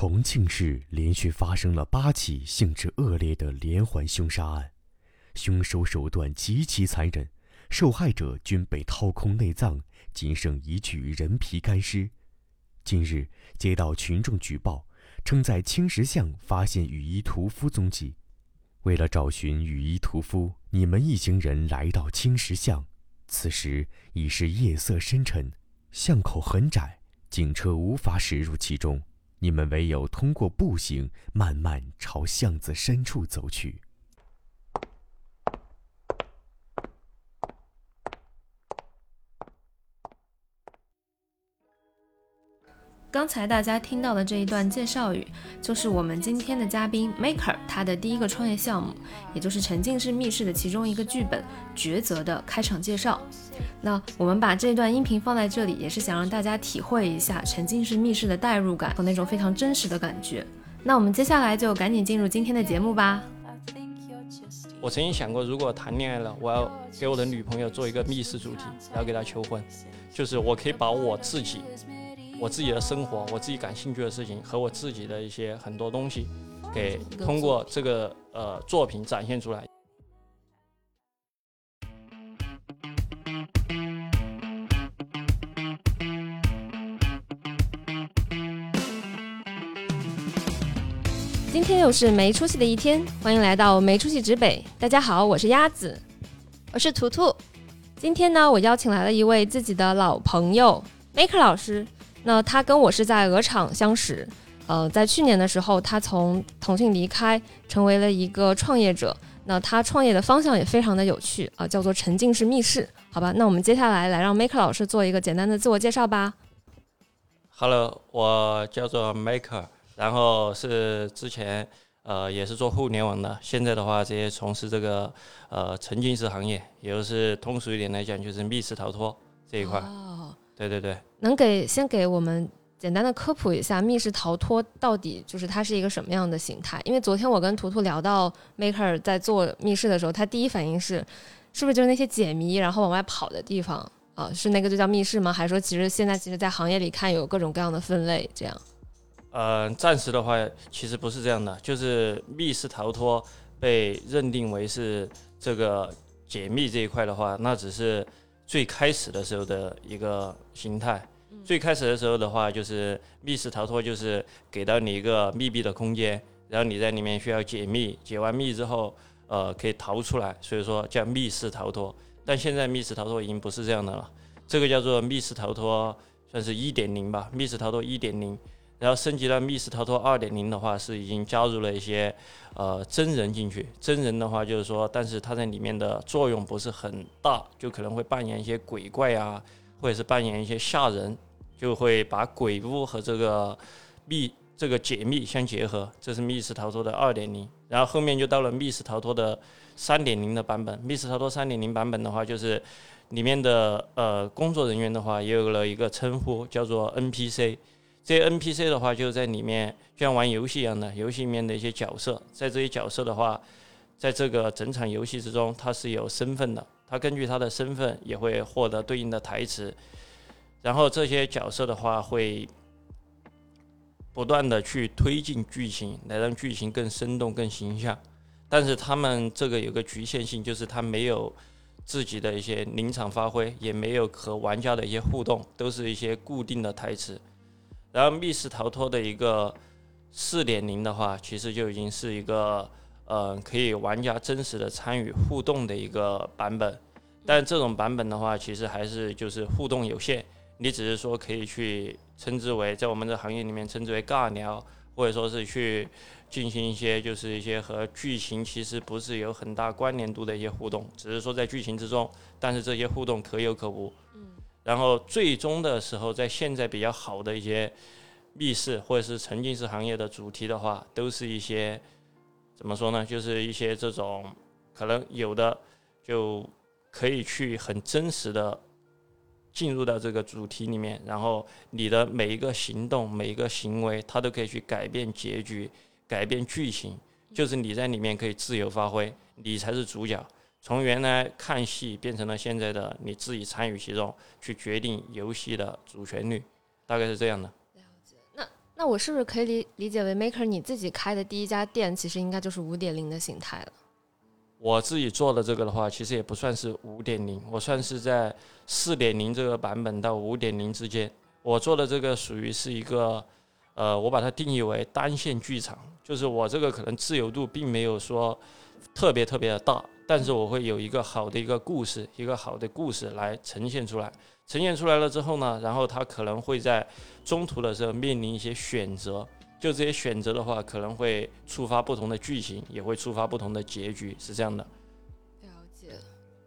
重庆市连续发生了八起性质恶劣的连环凶杀案，凶手手段极其残忍，受害者均被掏空内脏，仅剩一具人皮干尸。近日，接到群众举报，称在青石巷发现雨衣屠夫踪迹。为了找寻雨衣屠夫，你们一行人来到青石巷。此时已是夜色深沉，巷口很窄，警车无法驶入其中。你们唯有通过步行，慢慢朝巷子深处走去。刚才大家听到的这一段介绍语，就是我们今天的嘉宾 Maker 他的第一个创业项目，也就是沉浸式密室的其中一个剧本《抉择》的开场介绍。那我们把这段音频放在这里，也是想让大家体会一下沉浸式密室的代入感和那种非常真实的感觉。那我们接下来就赶紧进入今天的节目吧。我曾经想过，如果谈恋爱了，我要给我的女朋友做一个密室主题，然后给她求婚，就是我可以把我自己。我自己的生活，我自己感兴趣的事情和我自己的一些很多东西，给通过这个呃作品展现出来。今天又是没出息的一天，欢迎来到没出息指北。大家好，我是鸭子，我是图图。今天呢，我邀请来了一位自己的老朋友，Maker 老师。那他跟我是在鹅厂相识，呃，在去年的时候，他从腾讯离开，成为了一个创业者。那他创业的方向也非常的有趣啊，叫做沉浸式密室。好吧，那我们接下来来让 Maker 老师做一个简单的自我介绍吧。Hello，我叫做 Maker，然后是之前呃也是做互联网的，现在的话直接从事这个呃沉浸式行业，也就是通俗一点来讲，就是密室逃脱这一块。哦，对对对。能给先给我们简单的科普一下密室逃脱到底就是它是一个什么样的形态？因为昨天我跟图图聊到 Maker 在做密室的时候，他第一反应是，是不是就是那些解谜然后往外跑的地方啊？是那个就叫密室吗？还是说其实现在其实，在行业里看有各种各样的分类这样？呃，暂时的话其实不是这样的，就是密室逃脱被认定为是这个解密这一块的话，那只是最开始的时候的一个形态。最开始的时候的话，就是密室逃脱，就是给到你一个密闭的空间，然后你在里面需要解密，解完密之后，呃，可以逃出来，所以说叫密室逃脱。但现在密室逃脱已经不是这样的了，这个叫做密室逃脱，算是一点零吧，密室逃脱一点零。然后升级到密室逃脱二点零的话，是已经加入了一些呃真人进去。真人的话就是说，但是他在里面的作用不是很大，就可能会扮演一些鬼怪啊，或者是扮演一些吓人。就会把鬼屋和这个密这个解密相结合，这是密室逃脱的二点零。然后后面就到了密室逃脱的三点零的版本。密室逃脱三点零版本的话，就是里面的呃工作人员的话，也有了一个称呼叫做 NPC。这些 NPC 的话，就在里面就像玩游戏一样的，游戏里面的一些角色，在这些角色的话，在这个整场游戏之中，他是有身份的，他根据他的身份也会获得对应的台词。然后这些角色的话会不断的去推进剧情，来让剧情更生动、更形象。但是他们这个有个局限性，就是他没有自己的一些临场发挥，也没有和玩家的一些互动，都是一些固定的台词。然后密室逃脱的一个四点零的话，其实就已经是一个呃可以玩家真实的参与互动的一个版本。但这种版本的话，其实还是就是互动有限。你只是说可以去称之为，在我们这行业里面称之为尬聊，或者说是去进行一些就是一些和剧情其实不是有很大关联度的一些互动，只是说在剧情之中，但是这些互动可有可无。然后最终的时候，在现在比较好的一些密室或者是沉浸式行业的主题的话，都是一些怎么说呢？就是一些这种可能有的就可以去很真实的。进入到这个主题里面，然后你的每一个行动、每一个行为，它都可以去改变结局、改变剧情。就是你在里面可以自由发挥，你才是主角。从原来看戏变成了现在的你自己参与其中，去决定游戏的主旋律，大概是这样的。了解。那那我是不是可以理理解为 Maker 你自己开的第一家店，其实应该就是五点零的形态了？我自己做的这个的话，其实也不算是五点零，我算是在四点零这个版本到五点零之间。我做的这个属于是一个，呃，我把它定义为单线剧场，就是我这个可能自由度并没有说特别特别的大，但是我会有一个好的一个故事，一个好的故事来呈现出来。呈现出来了之后呢，然后他可能会在中途的时候面临一些选择。就这些选择的话，可能会触发不同的剧情，也会触发不同的结局，是这样的。了解。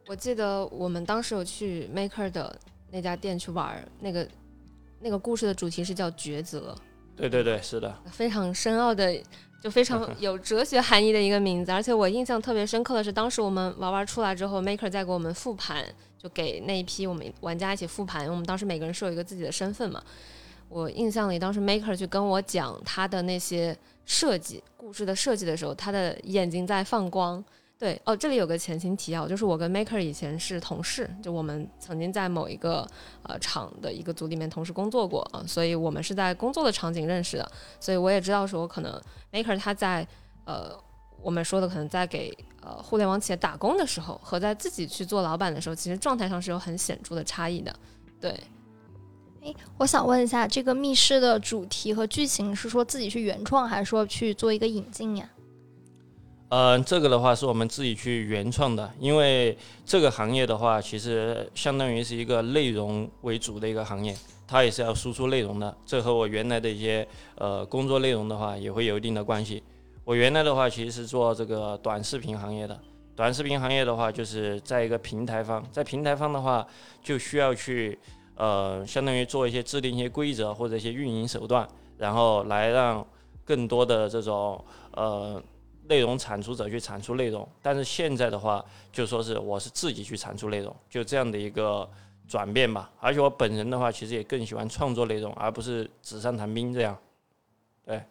我记得我们当时有去 Maker 的那家店去玩，那个那个故事的主题是叫抉择。对对对，是的。非常深奥的，就非常 有哲学含义的一个名字。而且我印象特别深刻的是，当时我们玩玩出来之后，Maker 在给我们复盘，就给那一批我们玩家一起复盘。我们当时每个人是有一个自己的身份嘛。我印象里，当时 Maker 去跟我讲他的那些设计故事的设计的时候，他的眼睛在放光。对，哦，这里有个前情提要，就是我跟 Maker 以前是同事，就我们曾经在某一个呃厂的一个组里面同时工作过啊，所以我们是在工作的场景认识的，所以我也知道说可能 Maker 他在呃我们说的可能在给呃互联网企业打工的时候，和在自己去做老板的时候，其实状态上是有很显著的差异的，对。哎，我想问一下，这个密室的主题和剧情是说自己去原创，还是说去做一个引进呀？嗯，这个的话是我们自己去原创的，因为这个行业的话，其实相当于是一个内容为主的一个行业，它也是要输出内容的。这和我原来的一些呃工作内容的话，也会有一定的关系。我原来的话其实是做这个短视频行业的，短视频行业的话，就是在一个平台方，在平台方的话，就需要去。呃，相当于做一些制定一些规则或者一些运营手段，然后来让更多的这种呃内容产出者去产出内容。但是现在的话，就说是我是自己去产出内容，就这样的一个转变吧。而且我本人的话，其实也更喜欢创作内容，而不是纸上谈兵这样。对。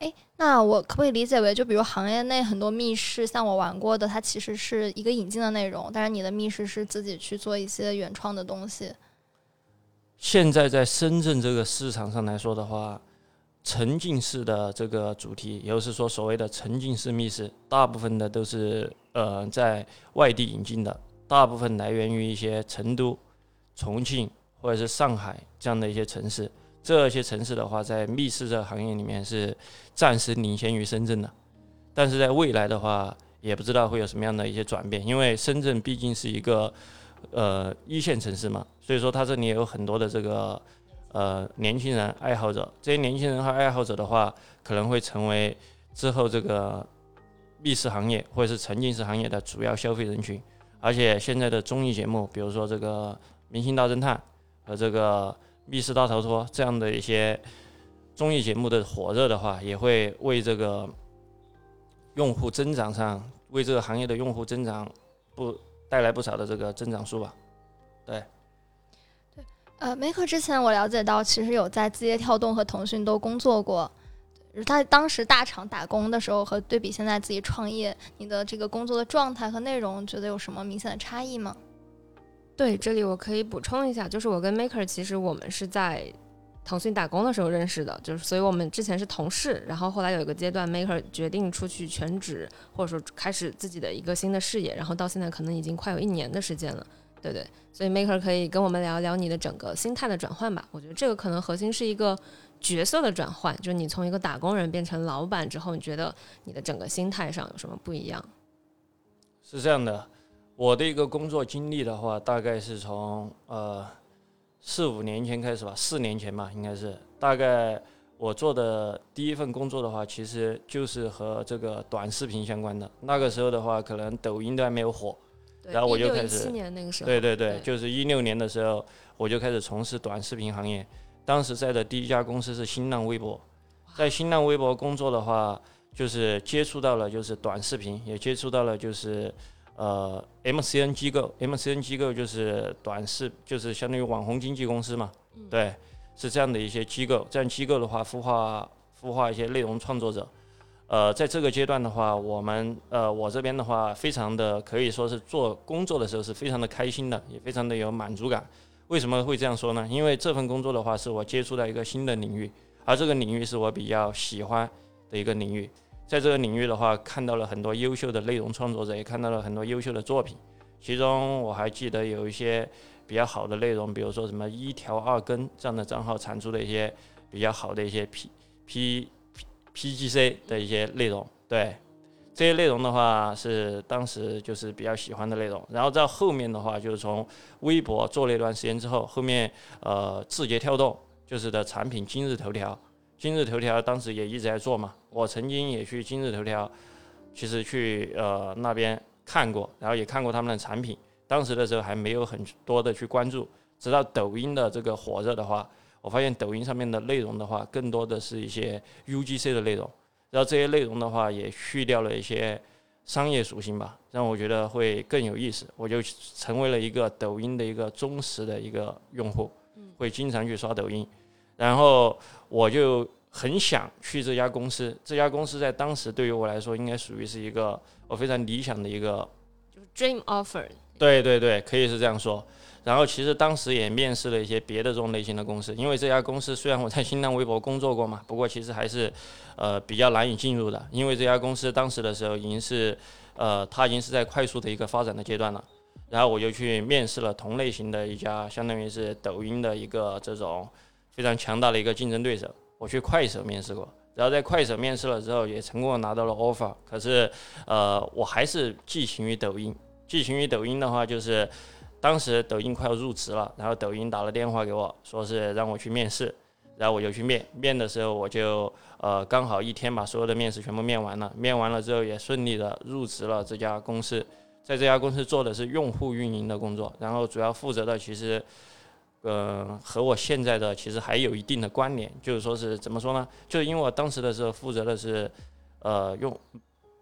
哎，那我可不可以理解为，就比如行业内很多密室，像我玩过的，它其实是一个引进的内容，但是你的密室是自己去做一些原创的东西。现在在深圳这个市场上来说的话，沉浸式的这个主题，也就是说所谓的沉浸式密室，大部分的都是呃在外地引进的，大部分来源于一些成都、重庆或者是上海这样的一些城市。这些城市的话，在密室这个行业里面是暂时领先于深圳的，但是在未来的话，也不知道会有什么样的一些转变，因为深圳毕竟是一个。呃，一线城市嘛，所以说它这里也有很多的这个呃年轻人爱好者，这些年轻人和爱好者的话，可能会成为之后这个密室行业或者是沉浸式行业的主要消费人群。而且现在的综艺节目，比如说这个《明星大侦探》和这个《密室大逃脱》这样的一些综艺节目的火热的话，也会为这个用户增长上，为这个行业的用户增长不。带来不少的这个增长数吧，对，呃，，Maker 之前我了解到，其实有在字节跳动和腾讯都工作过。他当时大厂打工的时候和对比现在自己创业，你的这个工作的状态和内容，觉得有什么明显的差异吗？对，这里我可以补充一下，就是我跟 Maker 其实我们是在。腾讯打工的时候认识的，就是所以我们之前是同事，然后后来有一个阶段，Maker 决定出去全职，或者说开始自己的一个新的事业，然后到现在可能已经快有一年的时间了，对对，所以 Maker 可以跟我们聊一聊你的整个心态的转换吧。我觉得这个可能核心是一个角色的转换，就是你从一个打工人变成老板之后，你觉得你的整个心态上有什么不一样？是这样的，我的一个工作经历的话，大概是从呃。四五年前开始吧，四年前吧，应该是大概我做的第一份工作的话，其实就是和这个短视频相关的。那个时候的话，可能抖音都还没有火，然后我就开始。年那个时候。对对对，就是一六年的时候，我就开始从事短视频行业。当时在的第一家公司是新浪微博，在新浪微博工作的话，就是接触到了就是短视频，也接触到了就是。呃，MCN 机构，MCN 机构就是短视，就是相当于网红经纪公司嘛，对，是这样的一些机构。这样机构的话，孵化孵化一些内容创作者。呃，在这个阶段的话，我们呃，我这边的话，非常的可以说是做工作的时候是非常的开心的，也非常的有满足感。为什么会这样说呢？因为这份工作的话，是我接触到一个新的领域，而这个领域是我比较喜欢的一个领域。在这个领域的话，看到了很多优秀的内容创作者，也看到了很多优秀的作品。其中我还记得有一些比较好的内容，比如说什么一条二更这样的账号产出的一些比较好的一些 P P P G C 的一些内容。对这些内容的话，是当时就是比较喜欢的内容。然后在后面的话，就是从微博做了一段时间之后，后面呃字节跳动就是的产品今日头条。今日头条当时也一直在做嘛，我曾经也去今日头条，其实去呃那边看过，然后也看过他们的产品。当时的时候还没有很多的去关注，直到抖音的这个火热的话，我发现抖音上面的内容的话，更多的是一些 UGC 的内容，然后这些内容的话也去掉了一些商业属性吧，让我觉得会更有意思。我就成为了一个抖音的一个忠实的一个用户，会经常去刷抖音。然后我就很想去这家公司，这家公司在当时对于我来说，应该属于是一个我非常理想的一个，就是 dream offer。对对对，可以是这样说。然后其实当时也面试了一些别的这种类型的公司，因为这家公司虽然我在新浪微博工作过嘛，不过其实还是呃比较难以进入的，因为这家公司当时的时候已经是呃它已经是在快速的一个发展的阶段了。然后我就去面试了同类型的一家，相当于是抖音的一个这种。非常强大的一个竞争对手，我去快手面试过，然后在快手面试了之后，也成功拿到了 offer。可是，呃，我还是寄情于抖音。寄情于抖音的话，就是当时抖音快要入职了，然后抖音打了电话给我，说是让我去面试，然后我就去面。面的时候，我就呃刚好一天把所有的面试全部面完了。面完了之后，也顺利的入职了这家公司。在这家公司做的是用户运营的工作，然后主要负责的其实。呃，和我现在的其实还有一定的关联，就是说是怎么说呢？就是因为我当时的时候负责的是，呃，用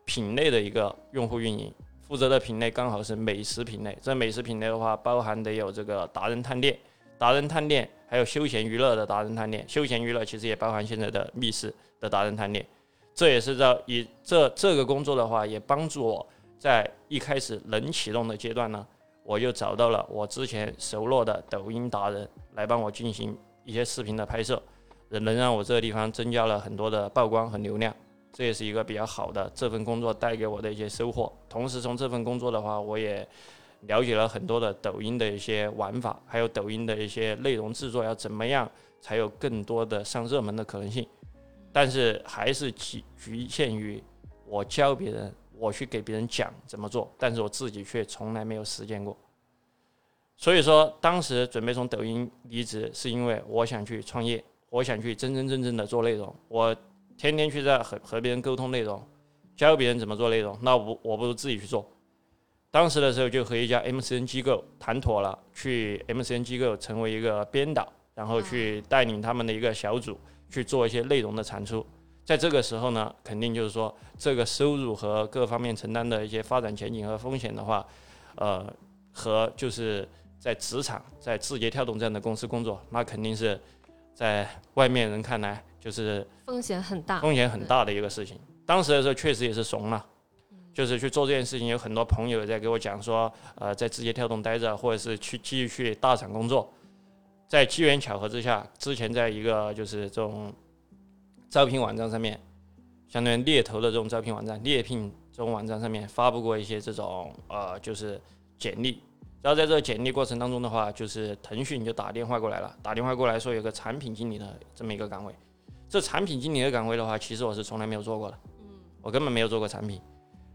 品类的一个用户运营，负责的品类刚好是美食品类。这美食品类的话，包含得有这个达人探店、达人探店，还有休闲娱乐的达人探店。休闲娱乐其实也包含现在的密室的达人探店。这也是在以这这个工作的话，也帮助我在一开始能启动的阶段呢。我又找到了我之前熟络的抖音达人来帮我进行一些视频的拍摄，能让我这个地方增加了很多的曝光和流量，这也是一个比较好的这份工作带给我的一些收获。同时，从这份工作的话，我也了解了很多的抖音的一些玩法，还有抖音的一些内容制作要怎么样才有更多的上热门的可能性。但是还是局局限于我教别人。我去给别人讲怎么做，但是我自己却从来没有实践过。所以说，当时准备从抖音离职，是因为我想去创业，我想去真真正正的做内容。我天天去在和和别人沟通内容，教别人怎么做内容，那我我不如自己去做。当时的时候就和一家 MCN 机构谈妥了，去 MCN 机构成为一个编导，然后去带领他们的一个小组去做一些内容的产出。在这个时候呢，肯定就是说，这个收入和各方面承担的一些发展前景和风险的话，呃，和就是在职场，在字节跳动这样的公司工作，那肯定是在外面人看来就是风险很大，风险很大的一个事情。当时的时候确实也是怂了，就是去做这件事情，有很多朋友在给我讲说，呃，在字节跳动待着，或者是去继续去大厂工作。在机缘巧合之下，之前在一个就是这种。招聘网站上面，相当于猎头的这种招聘网站、猎聘这种网站上面发布过一些这种呃，就是简历。然后在这个简历过程当中的话，就是腾讯就打电话过来了，打电话过来说有个产品经理的这么一个岗位。这产品经理的岗位的话，其实我是从来没有做过的，嗯我根本没有做过产品。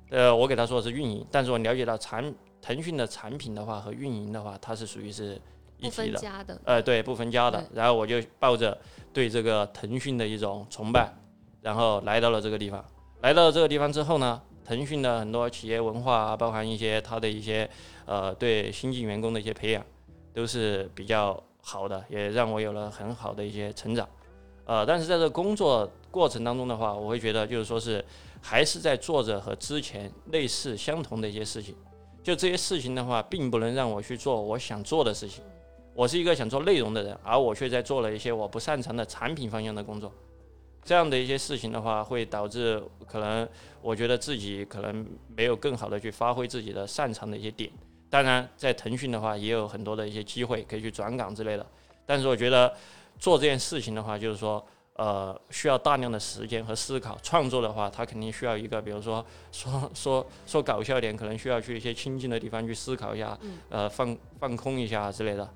呃，我给他说的是运营，但是我了解到产腾讯的产品的话和运营的话，它是属于是。不分家的，呃，对，不分家的。然后我就抱着对这个腾讯的一种崇拜，然后来到了这个地方。来到这个地方之后呢，腾讯的很多企业文化啊，包含一些它的一些呃对新进员工的一些培养，都是比较好的，也让我有了很好的一些成长。呃，但是在这工作过程当中的话，我会觉得就是说是还是在做着和之前类似相同的一些事情。就这些事情的话，并不能让我去做我想做的事情。我是一个想做内容的人，而我却在做了一些我不擅长的产品方向的工作。这样的一些事情的话，会导致可能我觉得自己可能没有更好的去发挥自己的擅长的一些点。当然，在腾讯的话，也有很多的一些机会可以去转岗之类的。但是我觉得做这件事情的话，就是说，呃需要大量的时间和思考。创作的话，它肯定需要一个，比如说说 说说搞笑点，可能需要去一些清静的地方去思考一下，呃放放空一下之类的。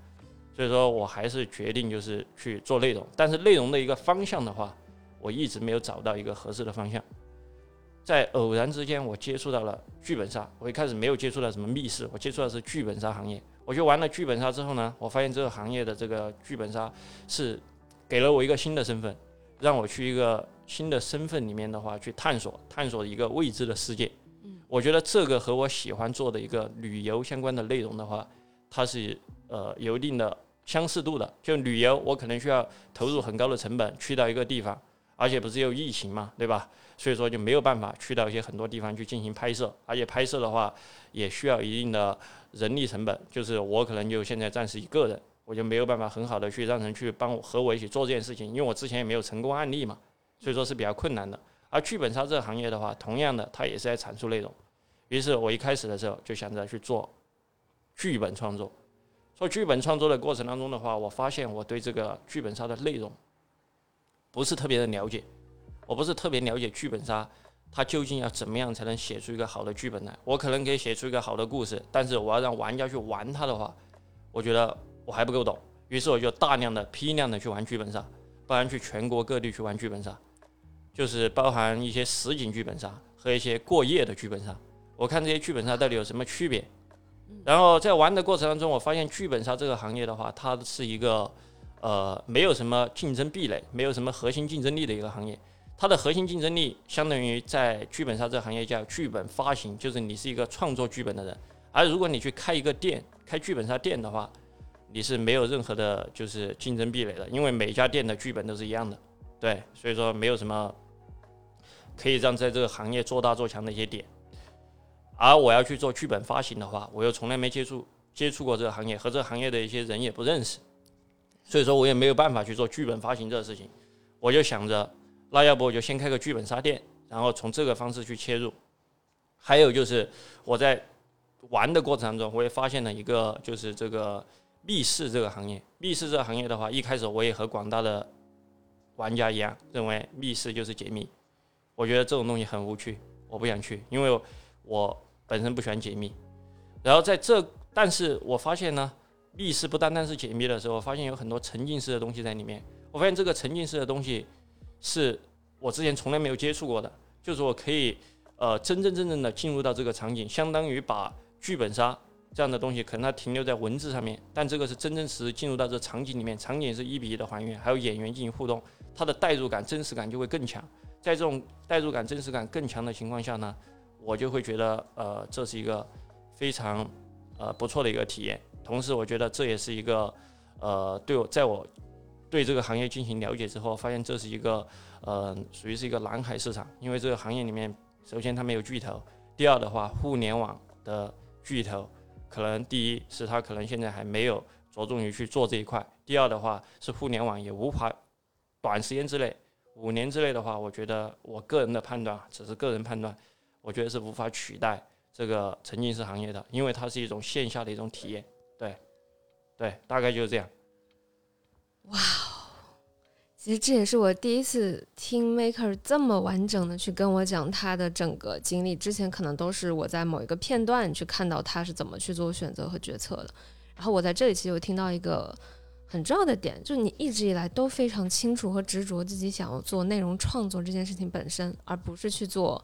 所以说我还是决定就是去做内容，但是内容的一个方向的话，我一直没有找到一个合适的方向。在偶然之间，我接触到了剧本杀。我一开始没有接触到什么密室，我接触的是剧本杀行业。我就玩了剧本杀之后呢，我发现这个行业的这个剧本杀是给了我一个新的身份，让我去一个新的身份里面的话去探索，探索一个未知的世界。我觉得这个和我喜欢做的一个旅游相关的内容的话，它是呃有一定的相似度的。就旅游，我可能需要投入很高的成本去到一个地方，而且不是有疫情嘛，对吧？所以说就没有办法去到一些很多地方去进行拍摄，而且拍摄的话也需要一定的人力成本。就是我可能就现在暂时一个人，我就没有办法很好的去让人去帮我和我一起做这件事情，因为我之前也没有成功案例嘛，所以说是比较困难的。而剧本杀这个行业的话，同样的它也是在阐述内容。于是我一开始的时候就想着去做剧本创作。做剧本创作的过程当中的话，我发现我对这个剧本杀的内容不是特别的了解。我不是特别了解剧本杀，它究竟要怎么样才能写出一个好的剧本来？我可能可以写出一个好的故事，但是我要让玩家去玩它的话，我觉得我还不够懂。于是我就大量的、批量的去玩剧本杀，不然去全国各地去玩剧本杀，就是包含一些实景剧本杀和一些过夜的剧本杀。我看这些剧本杀到底有什么区别。然后在玩的过程当中，我发现剧本杀这个行业的话，它是一个呃没有什么竞争壁垒、没有什么核心竞争力的一个行业。它的核心竞争力相当于在剧本杀这个行业叫剧本发行，就是你是一个创作剧本的人。而如果你去开一个店，开剧本杀店的话，你是没有任何的，就是竞争壁垒的，因为每家店的剧本都是一样的。对，所以说没有什么可以让在这个行业做大做强的一些点。而我要去做剧本发行的话，我又从来没接触接触过这个行业，和这个行业的一些人也不认识，所以说我也没有办法去做剧本发行这个事情。我就想着。那要不我就先开个剧本杀店，然后从这个方式去切入。还有就是我在玩的过程当中，我也发现了一个，就是这个密室这个行业。密室这个行业的话，一开始我也和广大的玩家一样，认为密室就是解密。我觉得这种东西很无趣，我不想去，因为我本身不喜欢解密。然后在这，但是我发现呢，密室不单单是解密的时候，我发现有很多沉浸式的东西在里面。我发现这个沉浸式的东西。是我之前从来没有接触过的，就是我可以，呃，真真正正的进入到这个场景，相当于把剧本杀这样的东西，可能它停留在文字上面，但这个是真真实实进入到这场景里面，场景是一比一的还原，还有演员进行互动，它的代入感、真实感就会更强。在这种代入感、真实感更强的情况下呢，我就会觉得，呃，这是一个非常呃不错的一个体验。同时，我觉得这也是一个，呃，对我在我。对这个行业进行了解之后，发现这是一个，呃，属于是一个蓝海市场。因为这个行业里面，首先它没有巨头，第二的话，互联网的巨头，可能第一是它可能现在还没有着重于去做这一块，第二的话是互联网也无法短时间之内，五年之内的话，我觉得我个人的判断只是个人判断，我觉得是无法取代这个沉浸式行业的，因为它是一种线下的一种体验。对，对，大概就是这样。其实这也是我第一次听 Maker 这么完整的去跟我讲他的整个经历。之前可能都是我在某一个片段去看到他是怎么去做选择和决策的。然后我在这里其实有听到一个很重要的点，就是你一直以来都非常清楚和执着自己想要做内容创作这件事情本身，而不是去做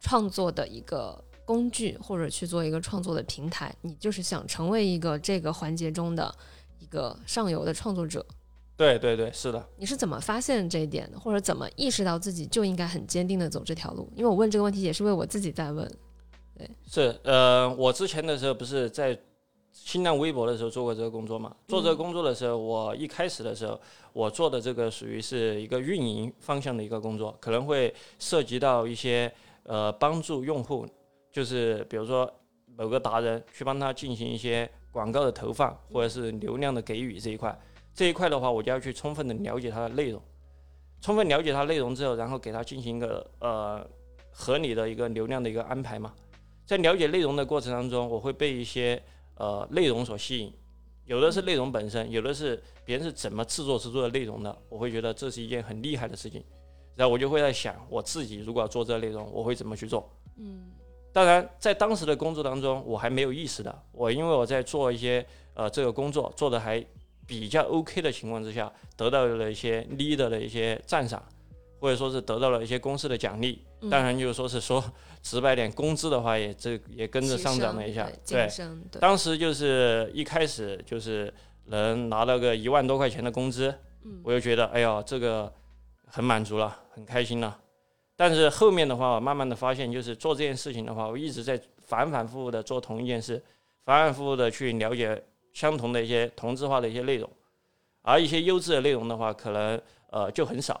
创作的一个工具或者去做一个创作的平台。你就是想成为一个这个环节中的一个上游的创作者。对对对，是的。你是怎么发现这一点的，或者怎么意识到自己就应该很坚定的走这条路？因为我问这个问题也是为我自己在问。对，是呃，我之前的时候不是在新浪微博的时候做过这个工作嘛？做这个工作的时候，我一开始的时候，我做的这个属于是一个运营方向的一个工作，可能会涉及到一些呃帮助用户，就是比如说某个达人去帮他进行一些广告的投放，或者是流量的给予这一块。这一块的话，我就要去充分的了解它的内容，充分了解它内容之后，然后给它进行一个呃合理的一个流量的一个安排嘛。在了解内容的过程当中，我会被一些呃内容所吸引，有的是内容本身，有的是别人是怎么制作制作的内容的，我会觉得这是一件很厉害的事情。然后我就会在想，我自己如果要做这个内容，我会怎么去做？嗯当然，在当时的工作当中，我还没有意识到，我因为我在做一些呃这个工作做的还比较 OK 的情况之下，得到了一些 leader 的一些赞赏，或者说是得到了一些公司的奖励。嗯当然，就是说是说 直白点，工资的话也这也跟着上涨了一下。对当时就是一开始就是能拿到个一万多块钱的工资，嗯我就觉得哎呀，这个很满足了，很开心了。但是后面的话，我慢慢的发现，就是做这件事情的话，我一直在反反复复的做同一件事，反反复复的去了解相同的一些同质化的一些内容，而一些优质的内容的话，可能呃就很少。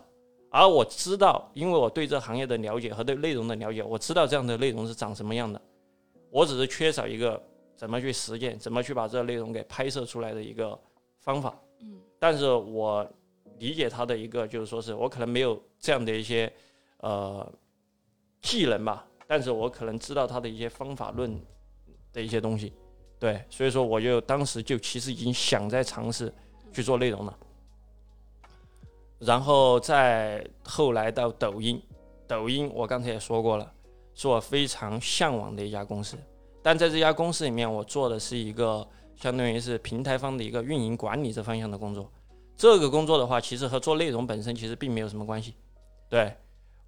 而我知道，因为我对这行业的了解和对内容的了解，我知道这样的内容是长什么样的，我只是缺少一个怎么去实践，怎么去把这个内容给拍摄出来的一个方法。嗯，但是我理解他的一个就是说是我可能没有这样的一些呃技能吧，但是我可能知道他的一些方法论的一些东西。对，所以说我就当时就其实已经想在尝试去做内容了。然后再后来到抖音，抖音我刚才也说过了，是我非常向往的一家公司。但在这家公司里面，我做的是一个相当于是平台方的一个运营管理这方向的工作。这个工作的话，其实和做内容本身其实并没有什么关系。对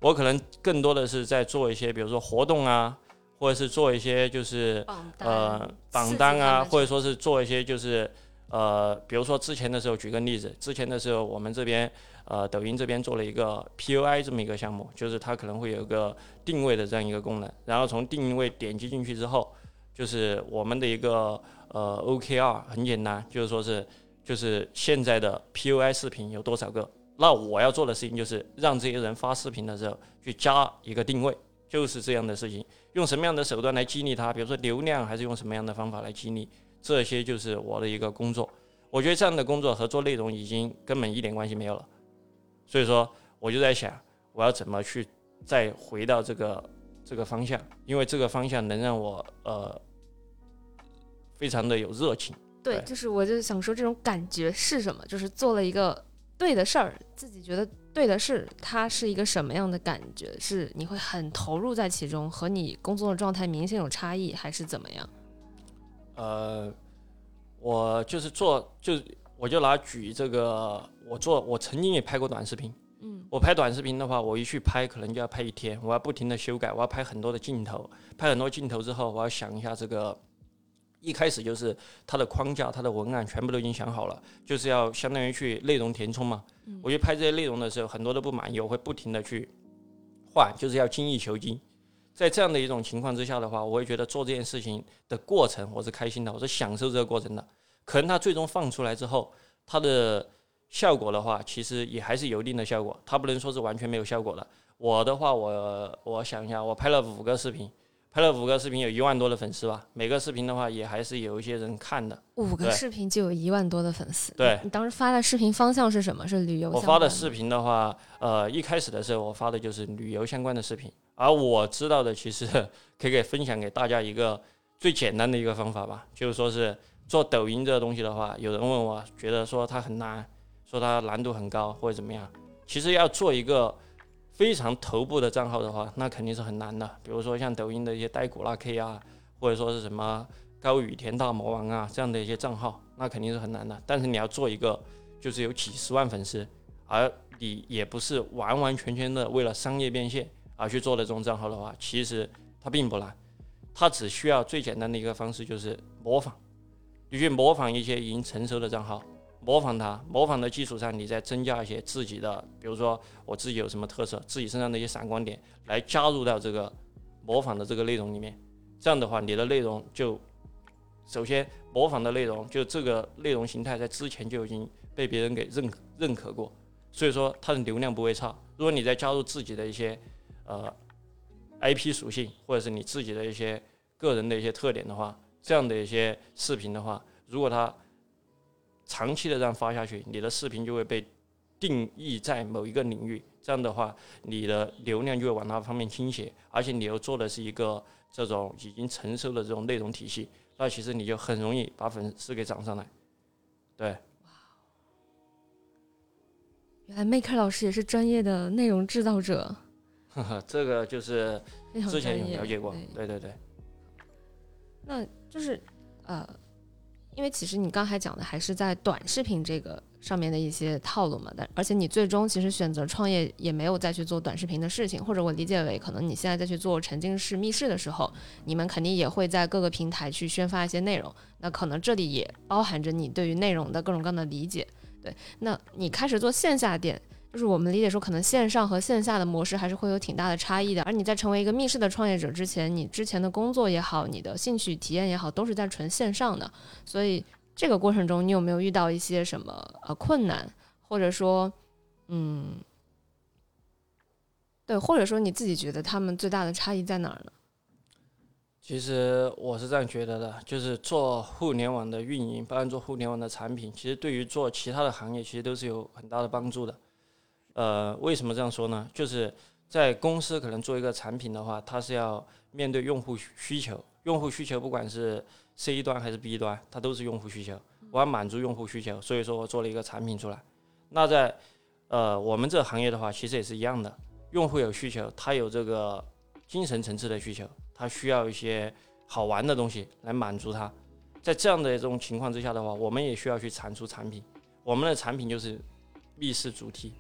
我可能更多的是在做一些，比如说活动啊，或者是做一些就是呃榜单啊，或者说是做一些就是呃，比如说之前的时候，举个例子，之前的时候我们这边呃抖音这边做了一个 PUI 这么一个项目，就是它可能会有一个定位的这样一个功能，然后从定位点击进去之后，就是我们的一个呃 OKR 很简单，就是说是就是现在的 PUI 视频有多少个，那我要做的事情就是让这些人发视频的时候去加一个定位，就是这样的事情。用什么样的手段来激励他？比如说流量，还是用什么样的方法来激励？这些就是我的一个工作。我觉得这样的工作和做内容已经根本一点关系没有了。所以说，我就在想，我要怎么去再回到这个这个方向，因为这个方向能让我呃非常的有热情。对，就是我就想说这种感觉是什么？就是做了一个对的事儿，自己觉得对的事，它是一个什么样的感觉？是你会很投入在其中，和你工作的状态明显有差异，还是怎么样？呃，我就是做，就我就拿举这个，我做，我曾经也拍过短视频。嗯我拍短视频的话，我一去拍，可能就要拍一天，我要不停的修改，我要拍很多的镜头，拍很多镜头之后，我要想一下这个，一开始就是它的框架、它的文案全部都已经想好了，就是要相当于去内容填充嘛。嗯我去拍这些内容的时候，很多都不满意，我会不停的去换，就是要精益求精。在这样的一种情况之下的话，我会觉得做这件事情的过程我是开心的，我是享受这个过程的。可能它最终放出来之后，它的效果的话，其实也还是有一定的效果，它不能说是完全没有效果的。我的话，我我想一下，我拍了五个视频，拍了五个视频，有一万多的粉丝吧。每个视频的话，也还是有一些人看的。五个视频就有一万多的粉丝。对你当时发的视频方向是什么？是旅游我相关吗发的视频的话，呃，一开始的时候我发的就是旅游相关的视频，而我知道的其实 可以给分享给大家一个最简单的一个方法吧，就是说是做抖音这个东西的话，有人问我觉得说它很难，说它难度很高或者怎么样，其实要做一个非常头部的账号的话，那肯定是很难的。比如说像抖音的一些呆古拉 K 啊，或者说是什么高雨田大魔王啊这样的一些账号，那肯定是很难的。但是你要做一个就是有几十万粉丝，而你也不是完完全全的为了商业变现而去做的这种账号的话，其实它并不难，它只需要最简单的一个方式就是模仿，你去模仿一些已经成熟的账号，模仿它，模仿的基础上，你再增加一些自己的，比如说我自己有什么特色，自己身上的一些闪光点，来加入到这个模仿的这个内容里面，这样的话，你的内容就首先模仿的内容，就这个内容形态在之前就已经被别人给认认可过，所以说它的流量不会差。如果你再加入自己的一些呃 IP 属性，或者是你自己的一些个人的一些特点的话，这样的一些视频的话，如果它长期的这样发下去，你的视频就会被定义在某一个领域，这样的话，你的流量就会往那方面倾斜，而且你又做的是一个这种已经成熟的这种内容体系，那其实你就很容易把粉丝给涨上来。对，原来 Maker 老师也是专业的内容制造者，呵呵，这个就是之前。有了解过，对对对对。那就是呃，因为其实你刚才讲的还是在短视频这个上面的一些套路嘛，但而且你最终其实选择创业也没有再去做短视频的事情，或者我理解为可能你现在再去做沉浸式密室的时候，你们肯定也会在各个平台去宣发一些内容，那可能这里也包含着你对于内容的各种各样的理解。对，那你开始做线下店。就是我们理解说，可能线上和线下的模式还是会有挺大的差异的。而你在成为一个密室的创业者之前，你之前的工作也好，你的兴趣体验也好，都是在纯线上的。所以这个过程中，你有没有遇到一些什么呃困难，或者说，嗯，对，或者说你自己觉得他们最大的差异在哪儿呢？其实我是这样觉得的，就是做互联网的运营，包括做互联网的产品，其实对于做其他的行业，其实都是有很大的帮助的。呃，为什么这样说呢？就是在公司可能做一个产品的话，它是要面对用户需求，用户需求不管是 C 端还是 B 端，它都是用户需求，我要满足用户需求，所以说我做了一个产品出来。那在呃我们这个行业的话，其实也是一样的，用户有需求，他有这个精神层次的需求，他需要一些好玩的东西来满足他。在这样的这种情况之下的话，我们也需要去产出产品，我们的产品就是密室主题。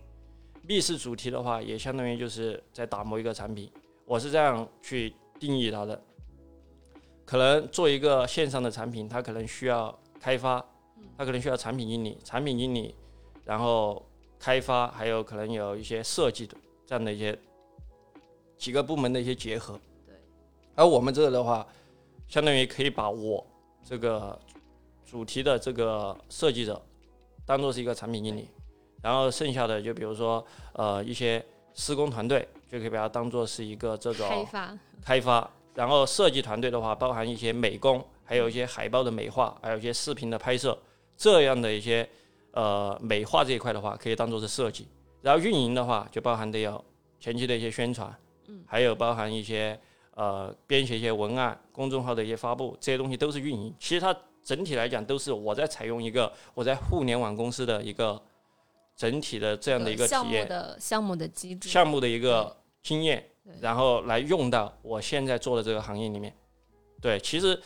密室主题的话，也相当于就是在打磨一个产品，我是这样去定义它的。可能做一个线上的产品，它可能需要开发，它可能需要产品经理，产品经理，然后开发，还有可能有一些设计的这样的一些几个部门的一些结合。对。而我们这个的话，相当于可以把我这个主题的这个设计者当做是一个产品经理。然后剩下的就比如说，呃，一些施工团队就可以把它当做是一个这种开发，开发。然后设计团队的话，包含一些美工，还有一些海报的美化，还有一些视频的拍摄，这样的一些呃美化这一块的话，可以当做是设计。然后运营的话，就包含的有前期的一些宣传，嗯，还有包含一些呃编写一些文案、公众号的一些发布，这些东西都是运营。其实它整体来讲都是我在采用一个我在互联网公司的一个。整体的这样的一个体验。的项目的机制，项目的一个经验，然后来用到我现在做的这个行业里面，对，其实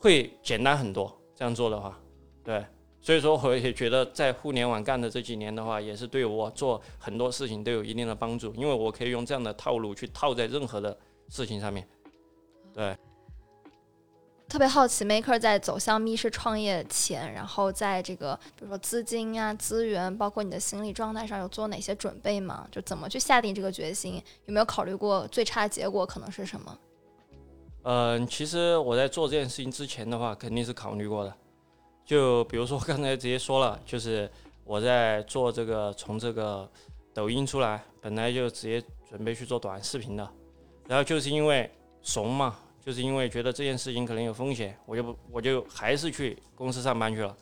会简单很多。这样做的话，对，所以说我也觉得在互联网干的这几年的话，也是对我做很多事情都有一定的帮助，因为我可以用这样的套路去套在任何的事情上面，对。特别好奇，Maker 在走向密室创业前，然后在这个比如说资金啊、资源，包括你的心理状态上，有做哪些准备吗？就怎么去下定这个决心？有没有考虑过最差结果可能是什么？嗯，其实我在做这件事情之前的话，肯定是考虑过的。就比如说刚才直接说了，就是我在做这个从这个抖音出来，本来就直接准备去做短视频的，然后就是因为怂嘛。就是因为觉得这件事情可能有风险，我就不，我就还是去公司上班去了。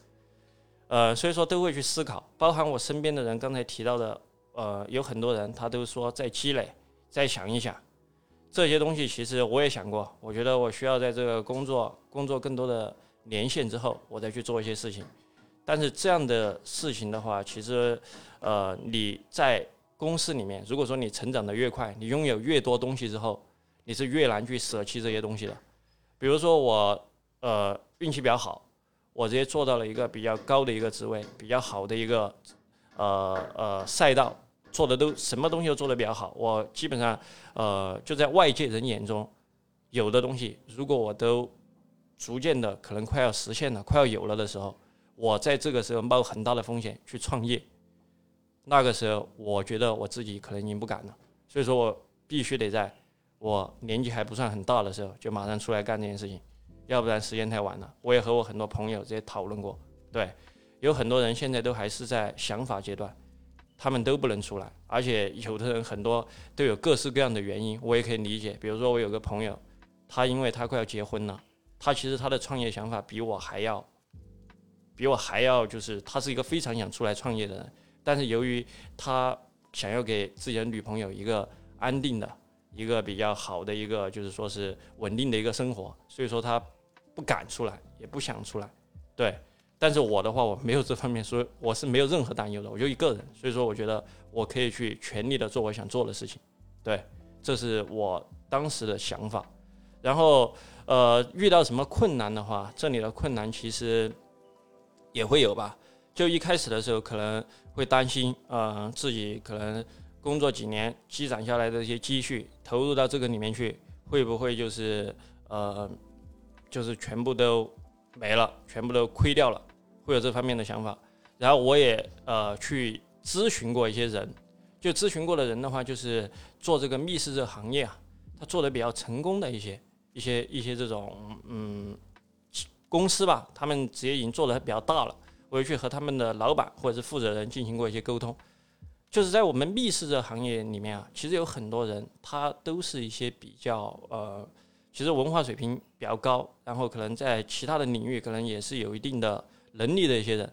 呃，所以说都会去思考，包含我身边的人刚才提到的，呃，有很多人他都说在积累，再想一想这些东西。其实我也想过，我觉得我需要在这个工作工作更多的年限之后，我再去做一些事情。但是这样的事情的话，其实，呃，你在公司里面，如果说你成长的越快，你拥有越多东西之后。你是越难去舍弃这些东西的，比如说我，呃，运气比较好，我直接做到了一个比较高的一个职位，比较好的一个，呃呃赛道，做的都什么东西都做的比较好。我基本上，呃，就在外界人眼中，有的东西，如果我都逐渐的可能快要实现了，快要有了的时候，我在这个时候冒很大的风险去创业，那个时候我觉得我自己可能已经不敢了，所以说我必须得在。我年纪还不算很大的时候，就马上出来干这件事情，要不然时间太晚了。我也和我很多朋友这些讨论过，对，有很多人现在都还是在想法阶段，他们都不能出来，而且有的人很多都有各式各样的原因，我也可以理解。比如说我有个朋友，他因为他快要结婚了，他其实他的创业想法比我还要，比我还要，就是他是一个非常想出来创业的人，但是由于他想要给自己的女朋友一个安定的。一个比较好的一个，就是说是稳定的一个生活，所以说他不敢出来，也不想出来，对，但是我的话，我没有这方面，所以我是没有任何担忧的，我就一个人，所以说我觉得我可以去全力的做我想做的事情，对，这是我当时的想法。然后呃，遇到什么困难的话，这里的困难其实也会有吧。就一开始的时候，可能会担心，呃，自己可能工作几年积攒下来的一些积蓄投入到这个里面去，会不会就是呃，就是全部都没了，全部都亏掉了，会有这方面的想法。然后我也呃去咨询过一些人，就咨询过的人的话，就是做这个密室这个行业啊，他做的比较成功的一些一些一些这种嗯公司吧，他们直接已经做的比较大了。我去和他们的老板或者是负责人进行过一些沟通，就是在我们密室这行业里面啊，其实有很多人，他都是一些比较呃，其实文化水平比较高，然后可能在其他的领域可能也是有一定的能力的一些人，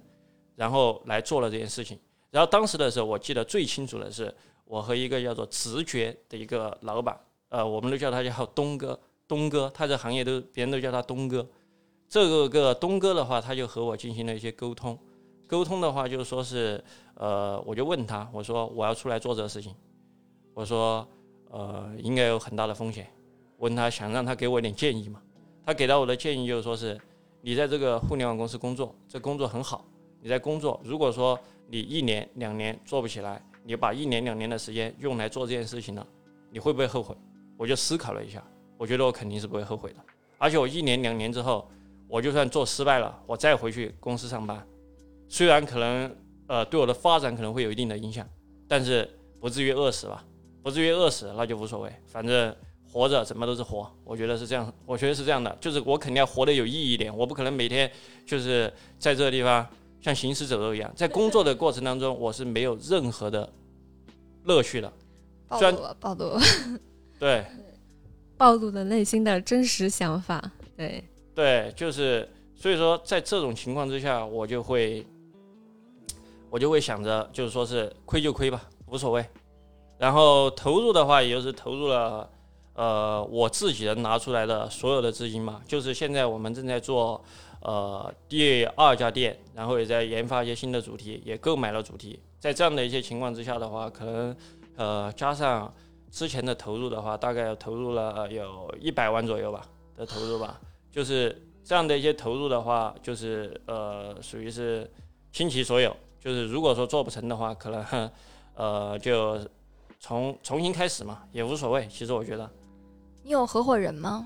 然后来做了这件事情。然后当时的时候，我记得最清楚的是，我和一个叫做直觉的一个老板，呃，我们都叫他叫东哥，东哥，他这行业都别人都叫他东哥。这个个东哥的话，他就和我进行了一些沟通，沟通的话就是说是，呃，我就问他，我说我要出来做这个事情，我说，呃，应该有很大的风险，问他想让他给我一点建议嘛，他给到我的建议就是说是，你在这个互联网公司工作，这工作很好，你在工作，如果说你一年两年做不起来，你把一年两年的时间用来做这件事情了，你会不会后悔？我就思考了一下，我觉得我肯定是不会后悔的，而且我一年两年之后。我就算做失败了，我再回去公司上班，虽然可能呃对我的发展可能会有一定的影响，但是不至于饿死吧？不至于饿死那就无所谓，反正活着怎么都是活。我觉得是这样，我觉得是这样的，就是我肯定要活得有意义一点，我不可能每天就是在这个地方像行尸走肉一样，在工作的过程当中我是没有任何的乐趣的。暴露了，暴露了。对，暴露了内心的真实想法。对。对，就是所以说，在这种情况之下，我就会，我就会想着，就是说是亏就亏吧，无所谓。然后投入的话，也就是投入了，呃，我自己能拿出来的所有的资金嘛。就是现在我们正在做，呃，第二家店，然后也在研发一些新的主题，也购买了主题。在这样的一些情况之下的话，可能，呃，加上之前的投入的话，大概投入了有一百万左右吧的投入吧。就是这样的一些投入的话，就是呃，属于是倾其所有。就是如果说做不成的话，可能呃就从重新开始嘛，也无所谓。其实我觉得，你有合伙人吗？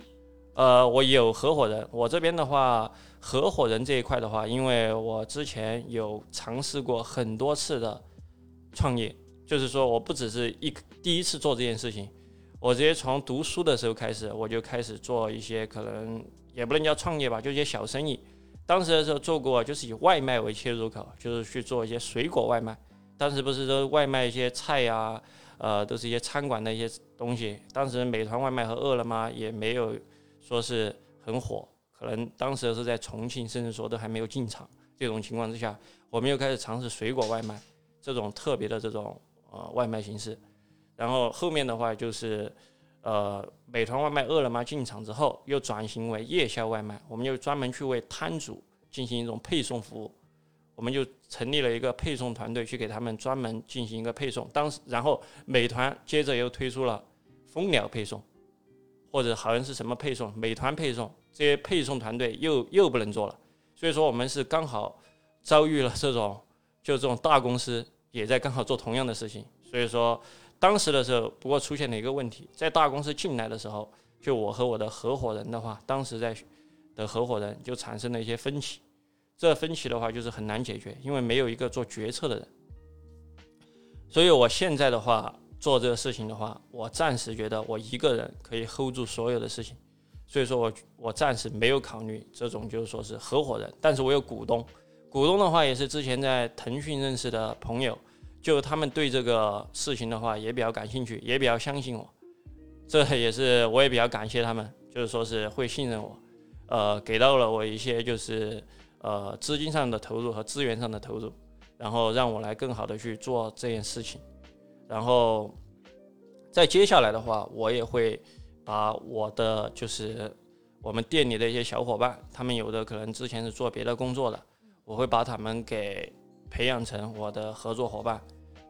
呃，我有合伙人。我这边的话，合伙人这一块的话，因为我之前有尝试过很多次的创业，就是说我不只是一第一次做这件事情，我直接从读书的时候开始，我就开始做一些可能。也不能叫创业吧，就一些小生意。当时的时候做过，就是以外卖为切入口，就是去做一些水果外卖。当时不是都外卖一些菜呀，呃，都是一些餐馆的一些东西。当时美团外卖和饿了么也没有说是很火，可能当时是在重庆，甚至说都还没有进场。这种情况之下，我们又开始尝试水果外卖这种特别的这种呃外卖形式。然后后面的话就是。呃，美团外卖、饿了么进场之后，又转型为夜宵外卖。我们又专门去为摊主进行一种配送服务，我们就成立了一个配送团队，去给他们专门进行一个配送。当时，然后美团接着又推出了蜂鸟配送，或者好像是什么配送，美团配送这些配送团队又又不能做了。所以说，我们是刚好遭遇了这种，就这种大公司也在刚好做同样的事情。所以说。当时的时候，不过出现了一个问题，在大公司进来的时候，就我和我的合伙人的话，当时在的合伙人就产生了一些分歧。这分歧的话，就是很难解决，因为没有一个做决策的人。所以我现在的话做这个事情的话，我暂时觉得我一个人可以 hold 住所有的事情。所以说我我暂时没有考虑这种就是说是合伙人，但是我有股东，股东的话也是之前在腾讯认识的朋友。就他们对这个事情的话也比较感兴趣，也比较相信我，这也是我也比较感谢他们，就是说是会信任我，呃，给到了我一些就是呃资金上的投入和资源上的投入，然后让我来更好的去做这件事情，然后在接下来的话，我也会把我的就是我们店里的一些小伙伴，他们有的可能之前是做别的工作的。我会把他们给培养成我的合作伙伴，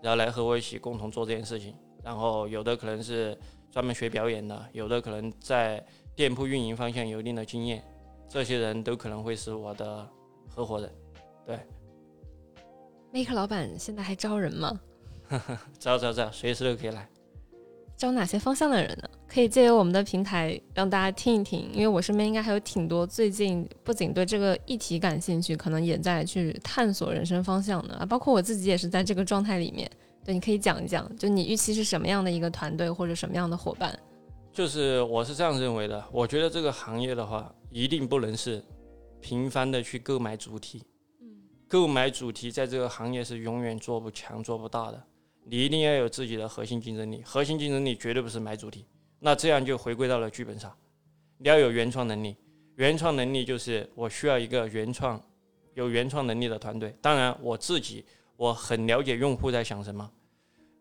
然后来和我一起共同做这件事情。然后有的可能是专门学表演的，有的可能在店铺运营方向有一定的经验，这些人都可能会是我的合伙人。对，Make 老板现在还招人吗？招招招，随时都可以来。招哪些方向的人呢？可以借由我们的平台让大家听一听，因为我身边应该还有挺多最近不仅对这个议题感兴趣，可能也在去探索人生方向的啊，包括我自己也是在这个状态里面。对，你可以讲一讲，就你预期是什么样的一个团队或者什么样的伙伴？就是我是这样认为的，我觉得这个行业的话，一定不能是频繁的去购买主题。购买主题在这个行业是永远做不强、做不大的。你一定要有自己的核心竞争力，核心竞争力绝对不是买主题。那这样就回归到了剧本上，你要有原创能力。原创能力就是我需要一个原创、有原创能力的团队。当然，我自己我很了解用户在想什么，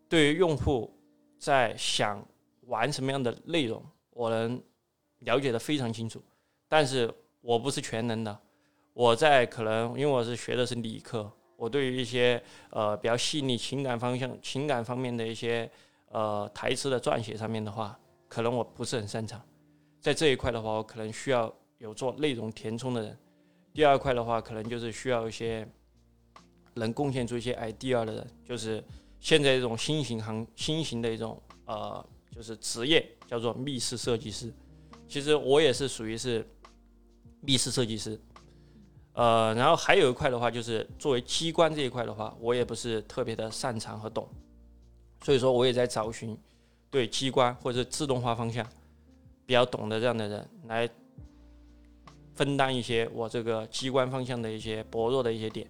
对于用户在想玩什么样的内容，我能了解的非常清楚。但是我不是全能的，我在可能因为我是学的是理科，我对于一些呃比较细腻情感方向、情感方面的一些呃台词的撰写上面的话，可能我不是很擅长。在这一块的话，我可能需要有做内容填充的人。第二块的话，可能就是需要一些能贡献出一些 idea 的人，就是现在这种新型行新型的一种呃，就是职业叫做密室设计师。其实我也是属于是密室设计师，呃，然后还有一块的话，就是作为机关这一块的话，我也不是特别的擅长和懂，所以说我也在找寻对机关或者自动化方向比较懂的这样的人来分担一些我这个机关方向的一些薄弱的一些点，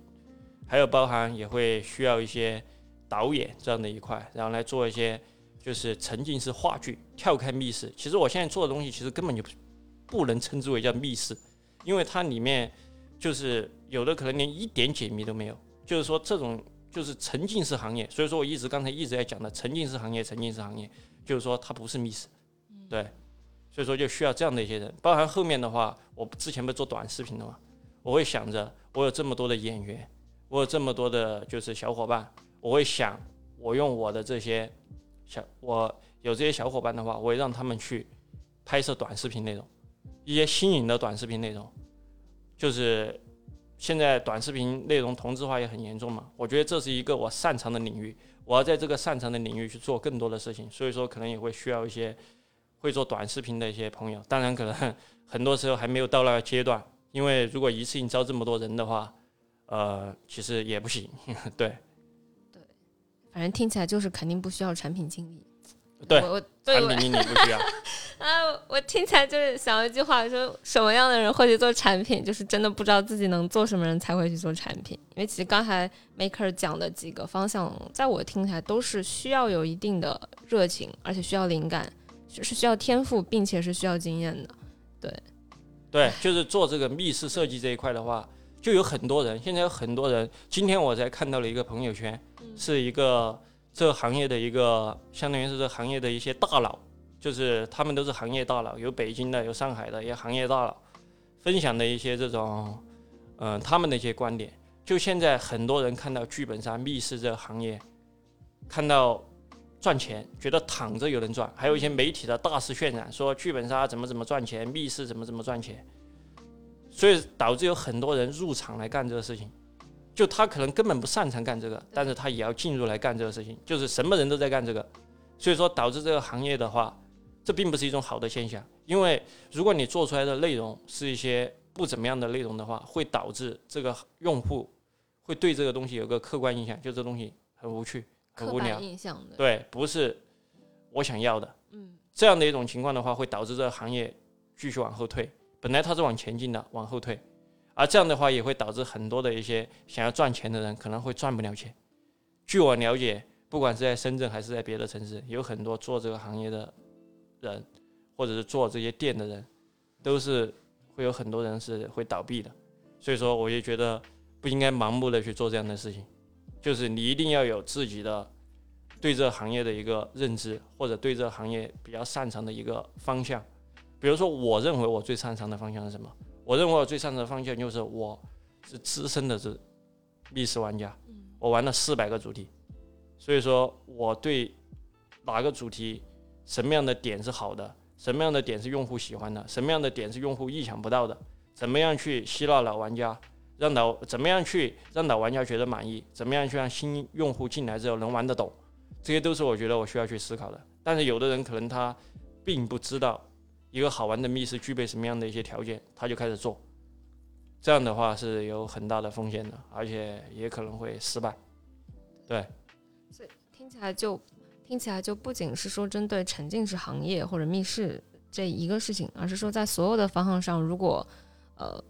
还有包含也会需要一些导演这样的一块，然后来做一些就是沉浸式话剧，跳开密室。其实我现在做的东西其实根本就不能称之为叫密室，因为它里面就是有的可能连一点解密都没有，就是说这种就是沉浸式行业。所以说我一直刚才一直在讲的沉浸式行业，沉浸式行业就是说他不是 miss，，对。所以说就需要这样的一些人，包含后面的话，我之前不是做短视频的嘛，我会想着我有这么多的演员，我有这么多的就是小伙伴，我会想我用我的这些小，我有这些小伙伴的话，我会让他们去拍摄短视频内容，一些新颖的短视频内容，就是现在短视频内容同质化也很严重嘛，我觉得这是一个我擅长的领域，我要在这个擅长的领域去做更多的事情，所以说可能也会需要一些。会做短视频的一些朋友，当然可能很多时候还没有到那个阶段，因为如果一次性招这么多人的话，呃，其实也不行。对，对反正听起来就是肯定不需要产品经理。对我我对我产品经理不需要。啊，我听起来就是想要一句话，说什么样的人会去做产品，就是真的不知道自己能做什么人才会去做产品。因为其实刚才 Maker 讲的几个方向，在我听起来都是需要有一定的热情，而且需要灵感，是需要天赋，并且是需要经验的。对，就是做这个密室设计这一块的话，就有很多人，现在有很多人。今天我才看到了一个朋友圈，是一个这个行业的一个，相当于是这行业的一些大佬，就是他们都是行业大佬，有北京的，有上海的，也行业大佬，分享的一些这种，嗯、他们的一些观点。就现在很多人看到剧本杀、密室这个行业，看到赚钱，觉得躺着有人赚，还有一些媒体的大肆渲染，说剧本杀怎么怎么赚钱，密室怎么怎么赚钱，所以导致有很多人入场来干这个事情。就他可能根本不擅长干这个，但是他也要进入来干这个事情，就是什么人都在干这个，所以说导致这个行业的话，这并不是一种好的现象。因为如果你做出来的内容是一些不怎么样的内容的话，会导致这个用户会对这个东西有个客观印象，就这东西很无趣、很无聊，印象的，对，不是我想要的。嗯，这样的一种情况的话，会导致这个行业继续往后退。本来它是往前进的，往后退，而这样的话也会导致很多的一些想要赚钱的人可能会赚不了钱。据我了解，不管是在深圳还是在别的城市，有很多做这个行业的人，或者是做这些店的人，都是会有很多人是会倒闭的。所以说，我就觉得不应该盲目的去做这样的事情，就是你一定要有自己的对这个行业的一个认知，或者对这个行业比较擅长的一个方向。比如说，我认为我最擅长的方向是什么？我认为我最擅长的方向就是我是资深的这密室玩家，我玩了四百个主题，所以说我对哪个主题什么样的点是好的，什么样的点是用户喜欢的，什么样的点是用户意想不到的，怎么样去吸纳老玩家，让老怎么样去让老玩家觉得满意，怎么样去让新用户进来之后能玩得懂，这些都是我觉得我需要去思考的。但是有的人可能他并不知道一个好玩的密室具备什么样的一些条件，他就开始做。这样的话是有很大的风险的，而且也可能会失败。对，所以听起来就听起来就不仅是说针对沉浸式行业或者密室这一个事情，而是说在所有的方向上，如果呃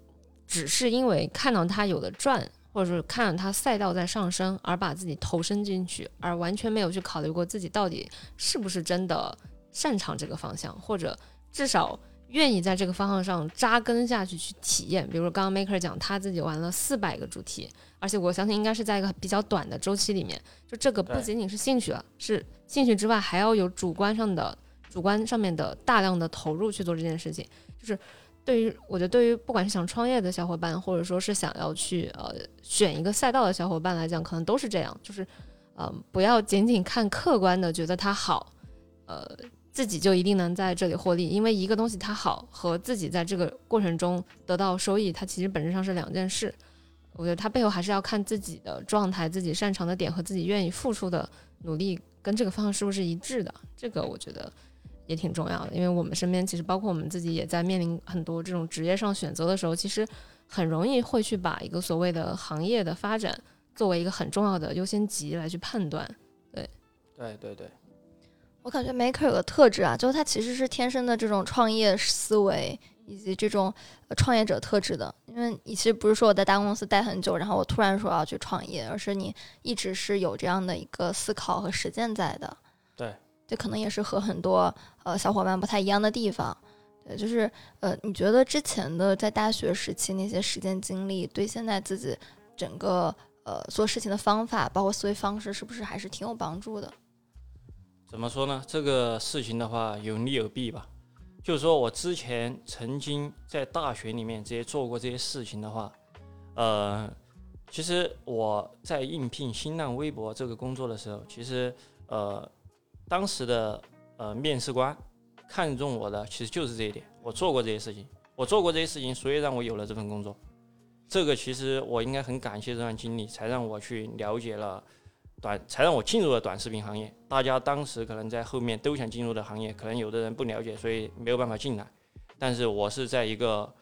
只是因为看到它有的赚，或者是看到它赛道在上升而把自己投身进去，而完全没有去考虑过自己到底是不是真的擅长这个方向，或者至少。愿意在这个方向上扎根下去去体验，比如说刚刚 Maker 讲他自己玩了四百个主题，而且我相信应该是在一个比较短的周期里面，就这个不仅仅是兴趣了，是兴趣之外还要有主观上的主观上面的大量的投入去做这件事情。就是对于我觉得对于不管是想创业的小伙伴，或者说是想要去呃选一个赛道的小伙伴来讲，可能都是这样，就是嗯不要仅仅看客观的觉得它好，呃。自己就一定能在这里获利，因为一个东西它好和自己在这个过程中得到收益，它其实本质上是两件事。我觉得它背后还是要看自己的状态、自己擅长的点和自己愿意付出的努力跟这个方向是不是一致的。这个我觉得也挺重要的，因为我们身边其实包括我们自己也在面临很多这种职业上选择的时候，其实很容易会去把一个所谓的行业的发展作为一个很重要的优先级来去判断。对，对对对。我感觉 Maker 有个特质啊，就是他其实是天生的这种创业思维以及这种创业者特质的。因为你其实不是说我在大公司待很久，然后我突然说要去创业，而是你一直是有这样的一个思考和实践在的。对，这可能也是和很多呃小伙伴不太一样的地方。对，就是呃，你觉得之前的在大学时期那些实践经历，对现在自己整个呃做事情的方法，包括思维方式，是不是还是挺有帮助的？怎么说呢？这个事情的话有利有弊吧。就是说我之前曾经在大学里面直接做过这些事情的话，呃，其实我在应聘新浪微博这个工作的时候，其实呃，当时的呃面试官看中我的其实就是这一点，我做过这些事情，我做过这些事情，所以让我有了这份工作。这个其实我应该很感谢这段经历，才让我去了解了。短才让我进入了短视频行业。大家当时可能在后面都想进入的行业，可能有的人不了解，所以没有办法进来。但是我是在一个，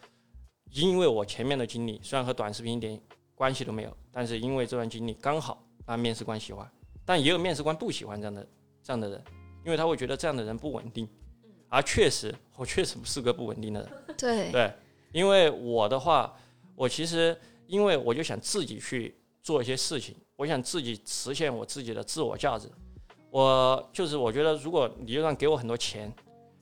因为我前面的经历虽然和短视频一点关系都没有，但是因为这段经历刚好让面试官喜欢，但也有面试官不喜欢这样的这样的人，因为他会觉得这样的人不稳定。而确实，我确实不是个不稳定的人。对对，因为我的话，我其实因为我就想自己去做一些事情。我想自己实现我自己的自我价值，我就是我觉得，如果你就算给我很多钱，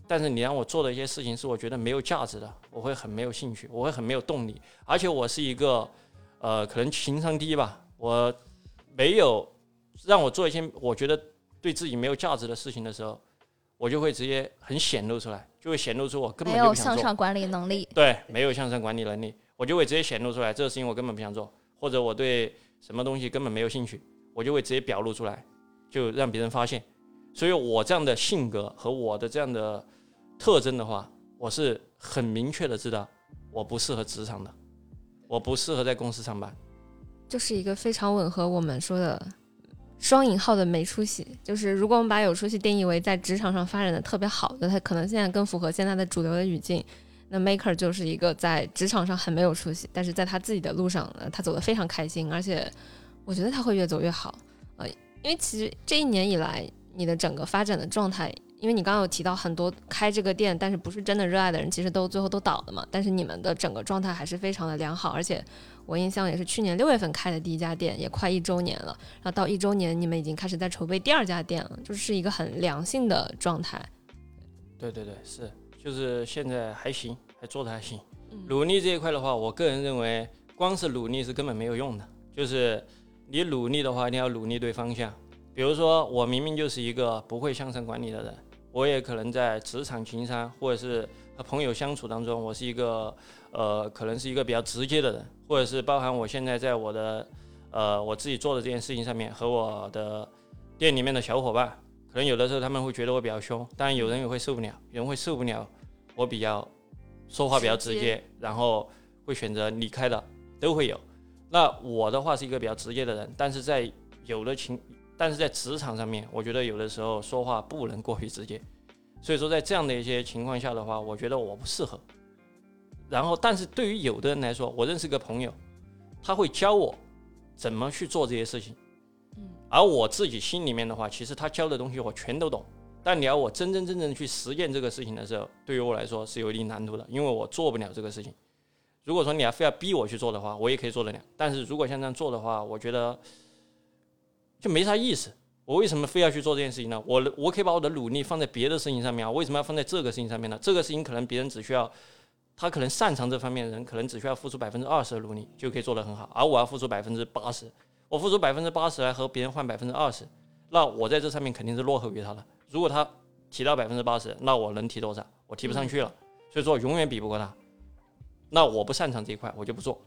但是你让我做的一些事情是我觉得没有价值的，我会很没有兴趣，我会很没有动力。而且我是一个，呃，可能情商低吧，我没有让我做一些我觉得对自己没有价值的事情的时候，我就会直接很显露出来，就会显露出我根本没有向上管理能力。对，没有向上管理能力，我就会直接显露出来，这个事情我根本不想做，或者我对。什么东西根本没有兴趣，我就会直接表露出来，就让别人发现。所以我这样的性格和我的这样的特征的话，我是很明确的知道我不适合职场的，我不适合在公司上班，就是一个非常吻合我们说的双引号的没出息。就是如果我们把有出息定义为在职场上发展的特别好的，他可能现在更符合现在的主流的语境。那 Maker 就是一个在职场上很没有出息，但是在他自己的路上呢，他走得非常开心，而且我觉得他会越走越好。呃，因为其实这一年以来，你的整个发展的状态，因为你刚刚有提到很多开这个店，但是不是真的热爱的人，其实都最后都倒了嘛。但是你们的整个状态还是非常的良好，而且我印象也是去年六月份开的第一家店，也快一周年了。然后到一周年，你们已经开始在筹备第二家店了，就是一个很良性的状态。对对对，是。就是现在还行，还做的还行。努力这一块的话，我个人认为，光是努力是根本没有用的。就是你努力的话，一定要努力对方向。比如说，我明明就是一个不会向上管理的人，我也可能在职场情商或者是和朋友相处当中，我是一个呃，可能是一个比较直接的人，或或者是包含我现在在我的呃我自己做的这件事情上面，和我的店里面的小伙伴，可能有的时候他们会觉得我比较凶，当然有人也会受不了，有人会受不了我比较说话比较直直接，然后会选择离开的，都会有。那我的话是一个比较直接的人，但是在有的情，但是在职场上面，我觉得有的时候说话不能过于直接，所以说在这样的一些情况下的话，我觉得我不适合。然后，但是对于有的人来说，我认识个朋友，他会教我怎么去做这些事情。而我自己心里面的话，其实他教的东西我全都懂，但你要我真真正正去实践这个事情的时候，对于我来说是有一定难度的，因为我做不了这个事情。如果说你要非要逼我去做的话，我也可以做得了。但是如果像这样做的话，我觉得就没啥意思。我为什么非要去做这件事情呢？我我可以把我的努力放在别的事情上面啊，为什么要放在这个事情上面呢？这个事情可能别人只需要，他可能擅长这方面的人，可能只需要付出百分之二十的努力就可以做得很好，而我要付出百分之八十，我付出百分之八十来和别人换百分之二十，那我在这上面肯定是落后于他的。如果他提到百分之八十，那我能提多少？我提不上去了，所以说永远比不过他。那我不擅长这一块，我就不做。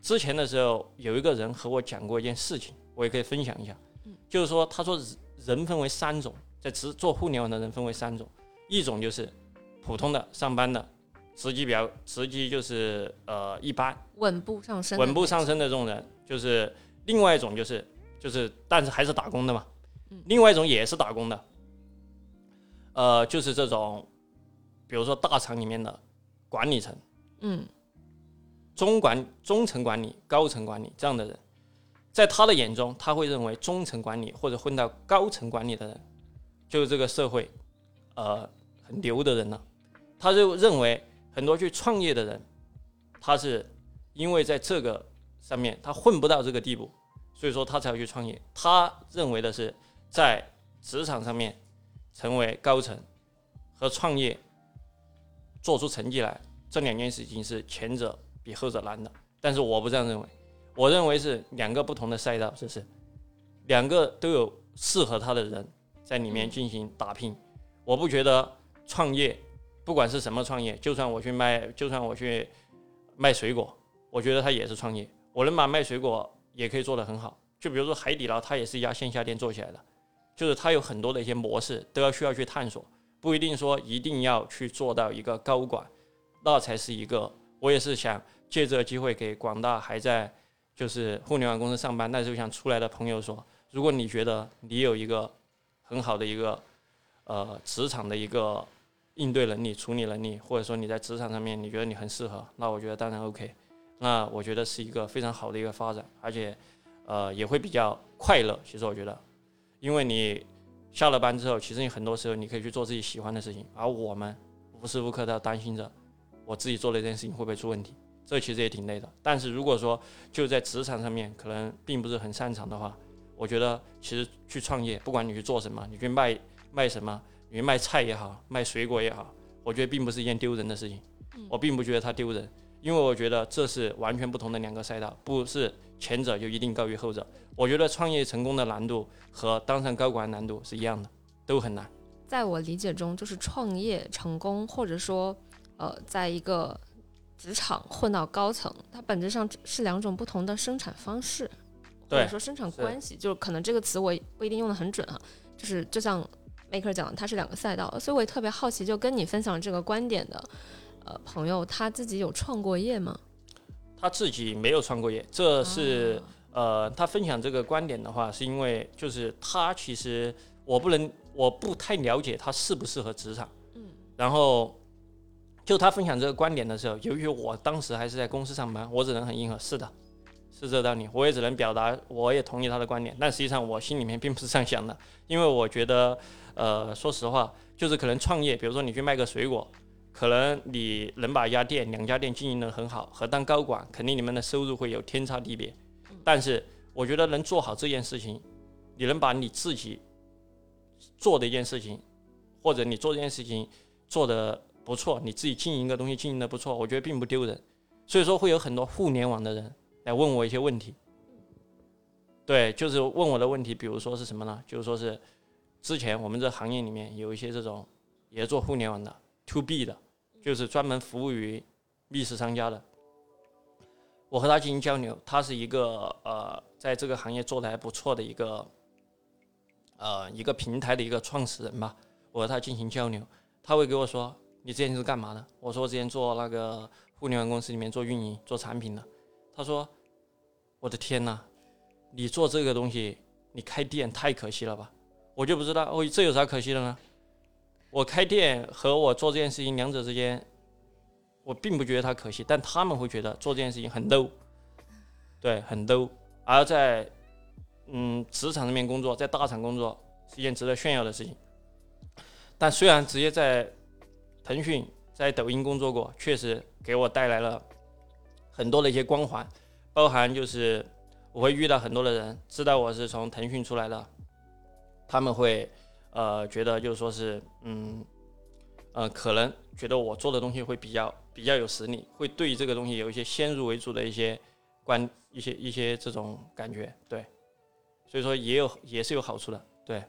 之前的时候有一个人和我讲过一件事情，我也可以分享一下。就是说，他说人分为三种，在职做互联网的人分为三种，一种就是普通的上班的，职级比较职级就是呃一般，稳步上升，稳步上升的这种人，就是另外一种就是就是但是还是打工的嘛，嗯。另外一种也是打工的，呃，就是这种，比如说大厂里面的管理层。嗯。中管、中层管理、高层管理这样的人，在他的眼中，他会认为中层管理或者混到高层管理的人，就是这个社会，呃，很牛的人了。他就认为很多去创业的人，他是因为在这个上面他混不到这个地步，所以说他才要去创业。他认为的是在职场上面成为高层和创业做出成绩来，这两件事情是前者比后者难的，但是我不这样认为，我认为是两个不同的赛道，这是两个都有适合他的人在里面进行打拼。我不觉得创业，不管是什么创业，就算我去卖，就算我去卖水果，我觉得他也是创业。我能把卖水果也可以做得很好。就比如说海底捞，它也是一家线下店做起来的，就是它有很多的一些模式都要需要去探索，不一定说一定要去做到一个高管，那才是一个。我也是想借这个机会给广大还在就是互联网公司上班但是又想出来的朋友说，如果你觉得你有一个很好的一个呃职场的一个应对能力、处理能力，或者说你在职场上面你觉得你很适合，那我觉得当然 OK。那我觉得是一个非常好的一个发展，而且呃也会比较快乐。其实我觉得，因为你下了班之后，其实你很多时候你可以去做自己喜欢的事情，而我们无时无刻都要担心着我自己做的这件事情会不会出问题，这其实也挺累的。但是如果说就在职场上面可能并不是很擅长的话，我觉得其实去创业，不管你去做什么，你去卖卖什么，你去卖菜也好，卖水果也好，我觉得并不是一件丢人的事情。我并不觉得它丢人，因为我觉得这是完全不同的两个赛道，不是前者就一定高于后者。我觉得创业成功的难度和当上高管难度是一样的，都很难。在我理解中，就是创业成功，或者说，呃，在一个职场混到高层，它本质上是两种不同的生产方式，或者说生产关系。就是可能这个词我也不一定用的很准哈，就是就像 Maker 讲的，它是两个赛道，所以我也特别好奇，就跟你分享这个观点的，呃，朋友他自己有创过业吗？他自己没有创过业，这是、啊呃，他分享这个观点的话，是因为就是他其实我不能，我不太了解他适不适合职场。嗯。然后就他分享这个观点的时候，由于我当时还是在公司上班，我只能很硬核，是的，是这道理，我也只能表达，我也同意他的观点，但实际上我心里面并不是这样想的，因为我觉得，呃，说实话，就是可能创业，比如说你去卖个水果。可能你能把一家店、两家店经营得很好，和当高管，肯定你们的收入会有天差地别。但是我觉得能做好这件事情，你能把你自己做的一件事情，或者你做这件事情做得不错，你自己经营一个东西经营得不错，我觉得并不丢人。所以说会有很多互联网的人来问我一些问题，对，就是问我的问题，比如说是什么呢？就是说是之前我们这行业里面有一些这种也做互联网的 to B 的。就是专门服务于密室商家的，我和他进行交流，他是一个呃，在这个行业做的还不错的一个呃一个平台的一个创始人吧。我和他进行交流，他会给我说：“你之前是干嘛的？”我说：“我之前做那个互联网公司里面做运营、做产品的。”他说：“我的天呐，你做这个东西，你开店太可惜了吧？”我就不知道，哦，这有啥可惜的呢？我开店和我做这件事情两者之间，我并不觉得它可惜，但他们会觉得做这件事情很 low，对，很 low。而在嗯职场上面工作，在大厂工作是一件值得炫耀的事情。但虽然直接在腾讯、在抖音工作过，确实给我带来了很多的一些光环，包含就是我会遇到很多的人，知道我是从腾讯出来的，他们会。呃，觉得就是说是，嗯，呃，可能觉得我做的东西会比较比较有实力，会对这个东西有一些先入为主的一些观，一些一些这种感觉，对，所以说也有也是有好处的，对。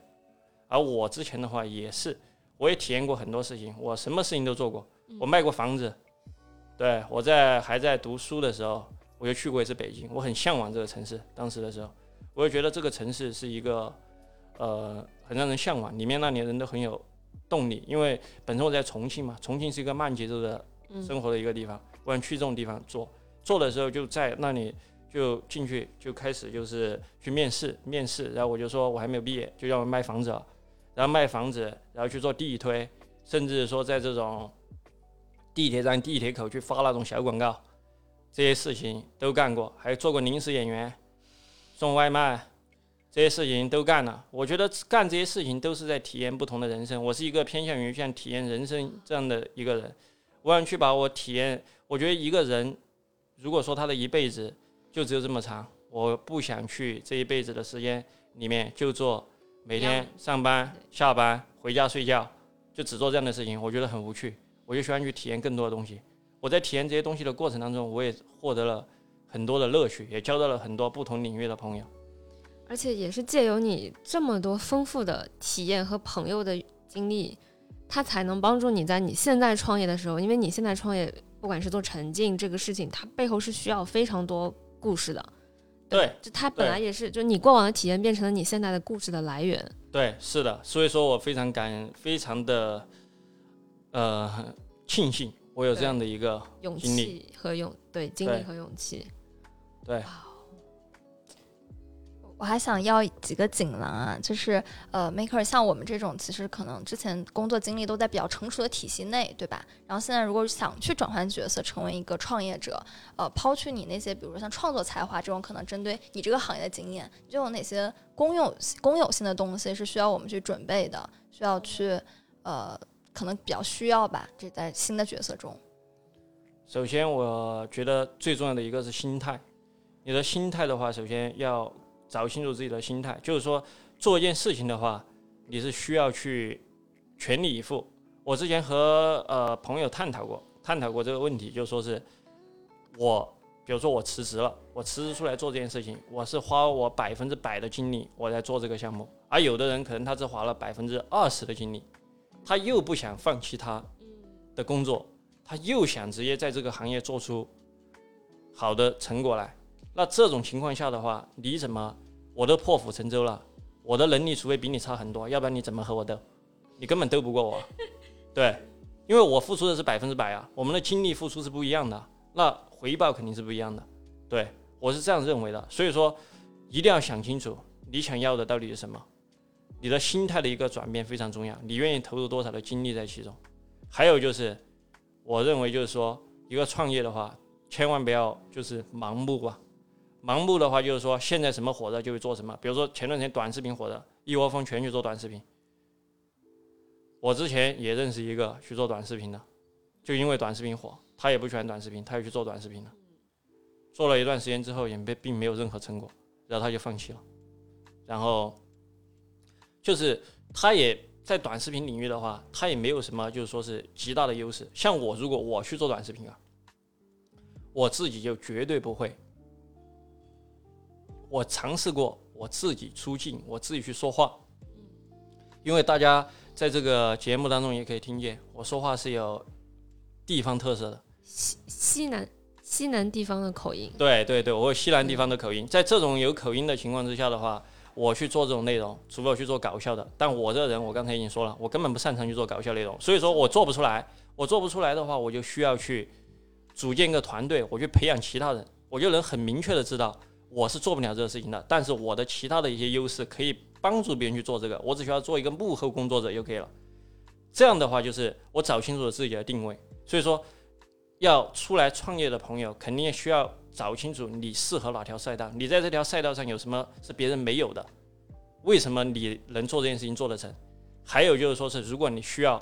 而我之前的话也是，我也体验过很多事情，我什么事情都做过，我卖过房子，对我在还在读书的时候，我就去过一次北京，我很向往这个城市，当时的时候，我就觉得这个城市是一个。呃，很让人向往，里面那里人都很有动力，因为本身我在重庆嘛，重庆是一个慢节奏的生活的一个地方，我想去这种地方做，做的时候就在那里就进去就开始就是去面试，面试，然后我就说我还没有毕业，就要卖房子，然后卖房子，然后去做地推，甚至说在这种地铁站、地铁口去发那种小广告，这些事情都干过，还做过临时演员，送外卖。这些事情都干了，我觉得干这些事情都是在体验不同的人生。我是一个偏向于像体验人生这样的一个人，我想去把我体验。我觉得一个人如果说他的一辈子就只有这么长，我不想去这一辈子的时间里面就做每天上班、下班、回家睡觉，就只做这样的事情，我觉得很无趣。我就喜欢去体验更多的东西。我在体验这些东西的过程当中，我也获得了很多的乐趣，也交到了很多不同领域的朋友。而且也是借由你这么多丰富的体验和朋友的经历，它才能帮助你在你现在创业的时候，因为你现在创业，不管是做沉浸这个事情，它背后是需要非常多故事的。对，就它本来也是，就你过往的体验变成了你现在的故事的来源。对，是的，所以说我非常感，非常的呃庆幸我有这样的一个勇气和勇，对，经历和勇气。对。我还想要几个锦囊啊，就是呃，maker 像我们这种，其实可能之前工作经历都在比较成熟的体系内，对吧？然后现在如果想去转换角色，成为一个创业者，呃，抛去你那些，比如说像创作才华这种，可能针对你这个行业的经验，就有哪些公有公有性的东西是需要我们去准备的，需要去呃，可能比较需要吧？这在新的角色中，首先我觉得最重要的一个是心态，你的心态的话，首先要。找清楚自己的心态，就是说做一件事情的话，你是需要去全力以赴。我之前和呃朋友探讨过，探讨过这个问题，就说是我，比如说我辞职了，我辞职出来做这件事情，我是花我百分之百的精力我在做这个项目，而有的人可能他只花了百分之二十的精力，他又不想放弃他的工作，他又想直接在这个行业做出好的成果来。那这种情况下的话，你怎么我都破釜沉舟了，我的能力除非比你差很多，要不然你怎么和我斗？你根本斗不过我。对，因为我付出的是百分之百啊，我们的精力付出是不一样的，那回报肯定是不一样的。对我是这样认为的，所以说一定要想清楚你想要的到底是什么，你的心态的一个转变非常重要，你愿意投入多少的精力在其中。还有就是，我认为就是说一个创业的话，千万不要就是盲目啊。盲目的话就是说，现在什么火的就会做什么。比如说前段时间短视频火的，一窝蜂全去做短视频。我之前也认识一个去做短视频的，就因为短视频火，他也不喜欢短视频，他也去做短视频了。做了一段时间之后，也没并没有任何成果，然后他就放弃了。然后就是他也在短视频领域的话，他也没有什么就是说是极大的优势。像我，如果我去做短视频啊，我自己就绝对不会。我尝试过我自己出镜，我自己去说话，因为大家在这个节目当中也可以听见，我说话是有地方特色的。西西南西南地方的口音。对对对，我有西南地方的口音，在这种有口音的情况之下的话，我去做这种内容，除非我去做搞笑的，但我这人，我刚才已经说了，我根本不擅长去做搞笑内容，所以说我做不出来。我做不出来的话，我就需要去组建一个团队，我去培养其他人，我就能很明确的知道我是做不了这个事情的，但是我的其他的一些优势可以帮助别人去做这个，我只需要做一个幕后工作者就可以了。这样的话，就是我找清楚了自己的定位。所以说，要出来创业的朋友，肯定需要找清楚你适合哪条赛道，你在这条赛道上有什么是别人没有的，为什么你能做这件事情做得成？还有就是说是，如果你需要。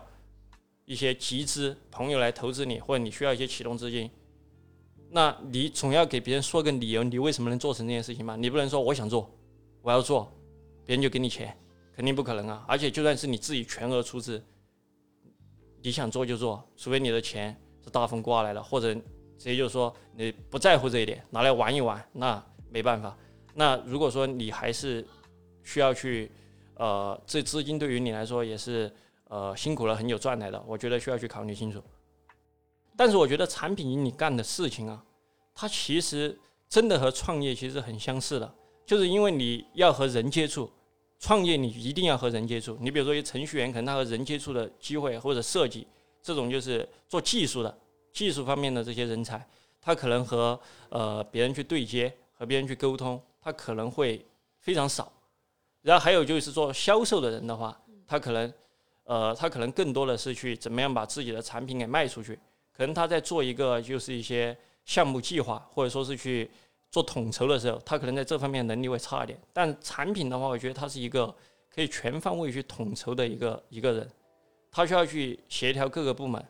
一些集资朋友来投资你，或者你需要一些启动资金，那你总要给别人说个理由，你为什么能做成这件事情嘛？你不能说我想做，我要做，别人就给你钱，肯定不可能啊！而且就算是你自己全额出资，你想做就做，除非你的钱是大风刮来的，或者直接就说你不在乎这一点，拿来玩一玩，那没办法。那如果说你还是需要去，呃，这资金对于你来说也是。呃，辛苦了，很久赚来的，我觉得需要去考虑清楚。但是我觉得产品经理干的事情啊，它其实真的和创业其实很相似的，就是因为你要和人接触，创业你一定要和人接触。你比如说一程序员，可能他和人接触的机会或者设计这种就是做技术的技术方面的这些人才，他可能和呃别人去对接，和别人去沟通，他可能会非常少。然后还有就是做销售的人的话，他可能。呃，他可能更多的是去怎么样把自己的产品给卖出去，可能他在做一个就是一些项目计划，或者说是去做统筹的时候，他可能在这方面能力会差一点。但产品的话，我觉得他是一个可以全方位去统筹的一个一个人，他需要去协调各个部门。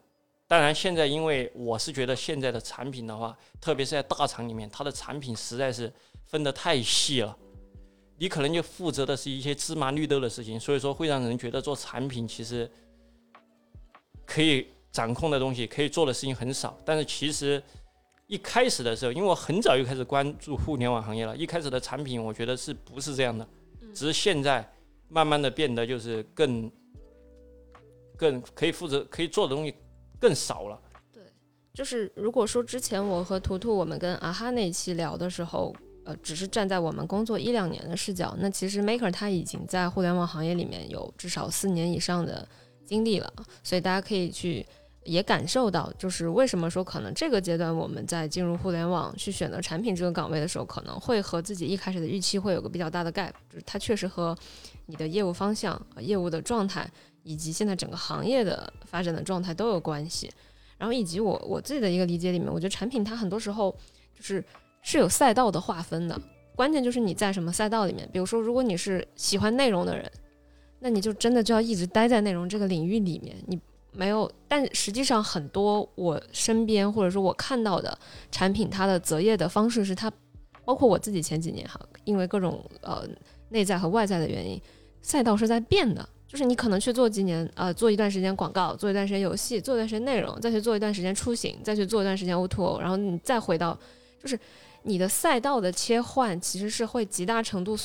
当然，现在因为我是觉得现在的产品的话，特别是在大厂里面，它的产品实在是分得太细了。你可能就负责的是一些芝麻绿豆的事情，所以说会让人觉得做产品其实可以掌控的东西、可以做的事情很少。但是其实一开始的时候，因为我很早就开始关注互联网行业了，一开始的产品我觉得是不是这样的？只是现在慢慢的变得就是更更可以负责、可以做的东西更少了。对，就是如果说之前我和图图我们跟阿哈那期聊的时候。呃，只是站在我们工作一两年的视角，那其实 Maker 他已经在互联网行业里面有至少四年以上的经历了，所以大家可以去也感受到，就是为什么说可能这个阶段我们在进入互联网去选择产品这个岗位的时候，可能会和自己一开始的预期会有个比较大的 gap，就是它确实和你的业务方向、业务的状态以及现在整个行业的发展的状态都有关系。然后以及我我自己的一个理解里面，我觉得产品它很多时候就是。是有赛道的划分的，关键就是你在什么赛道里面。比如说，如果你是喜欢内容的人，那你就真的就要一直待在内容这个领域里面。你没有，但实际上很多我身边或者说我看到的产品，它的择业的方式是它，包括我自己前几年哈，因为各种呃内在和外在的原因，赛道是在变的。就是你可能去做几年，呃，做一段时间广告，做一段时间游戏，做一段时间内容，再去做一段时间出行，再去做一段时间 O2O，然后你再回到，就是。你的赛道的切换其实是会极大程度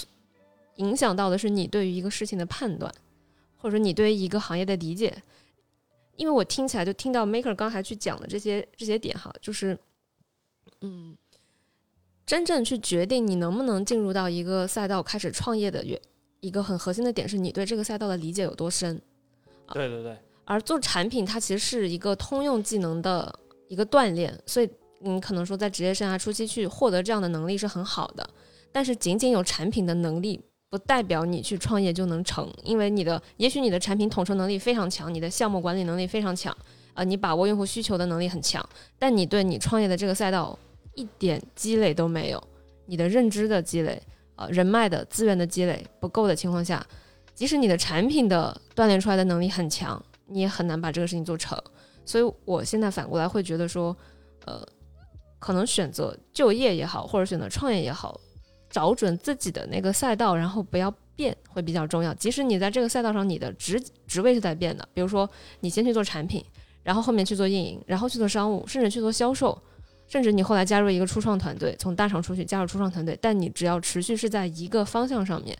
影响到的是你对于一个事情的判断，或者说你对于一个行业的理解。因为我听起来就听到 Maker 刚才去讲的这些这些点哈，就是嗯，真正去决定你能不能进入到一个赛道开始创业的原一个很核心的点是你对这个赛道的理解有多深。对对对。而做产品它其实是一个通用技能的一个锻炼，所以。你可能说在职业生涯初期去获得这样的能力是很好的，但是仅仅有产品的能力不代表你去创业就能成，因为你的也许你的产品统筹能力非常强，你的项目管理能力非常强，啊，你把握用户需求的能力很强，但你对你创业的这个赛道一点积累都没有，你的认知的积累，呃，人脉的资源的积累不够的情况下，即使你的产品的锻炼出来的能力很强，你也很难把这个事情做成。所以我现在反过来会觉得说，呃。可能选择就业也好，或者选择创业也好，找准自己的那个赛道，然后不要变，会比较重要。即使你在这个赛道上，你的职职位是在变的，比如说你先去做产品，然后后面去做运营，然后去做商务，甚至去做销售，甚至你后来加入一个初创团队，从大厂出去加入初创团队，但你只要持续是在一个方向上面，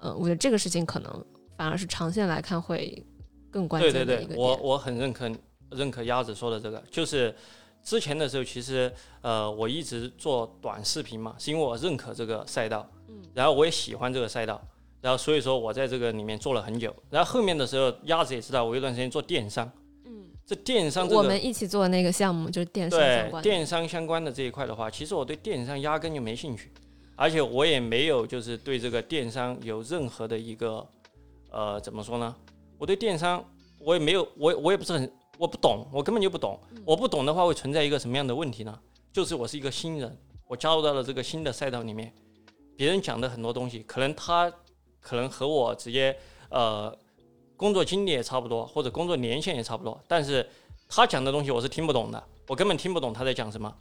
嗯，我觉得这个事情可能反而是长线来看会更关键的一个对对对，我我很认可认可鸭子说的这个，就是。之前的时候，其实呃，我一直做短视频嘛，是因为我认可这个赛道，嗯，然后我也喜欢这个赛道，然后所以说我在这个里面做了很久。然后后面的时候，鸭子也知道我有段时间做电商，嗯，这电商这个我们一起做的那个项目就是电商相对关的。电商相关的这一块的话，其实我对电商压根就没兴趣，而且我也没有就是对这个电商有任何的一个呃怎么说呢？我对电商我也没有，我我也不是很我不懂，我根本就不懂。我不懂的话会存在一个什么样的问题呢？就是我是一个新人，我加入到了这个新的赛道里面，别人讲的很多东西，可能他可能和我直接呃工作经历也差不多，或者工作年限也差不多，但是他讲的东西我是听不懂的，我根本听不懂他在讲什么。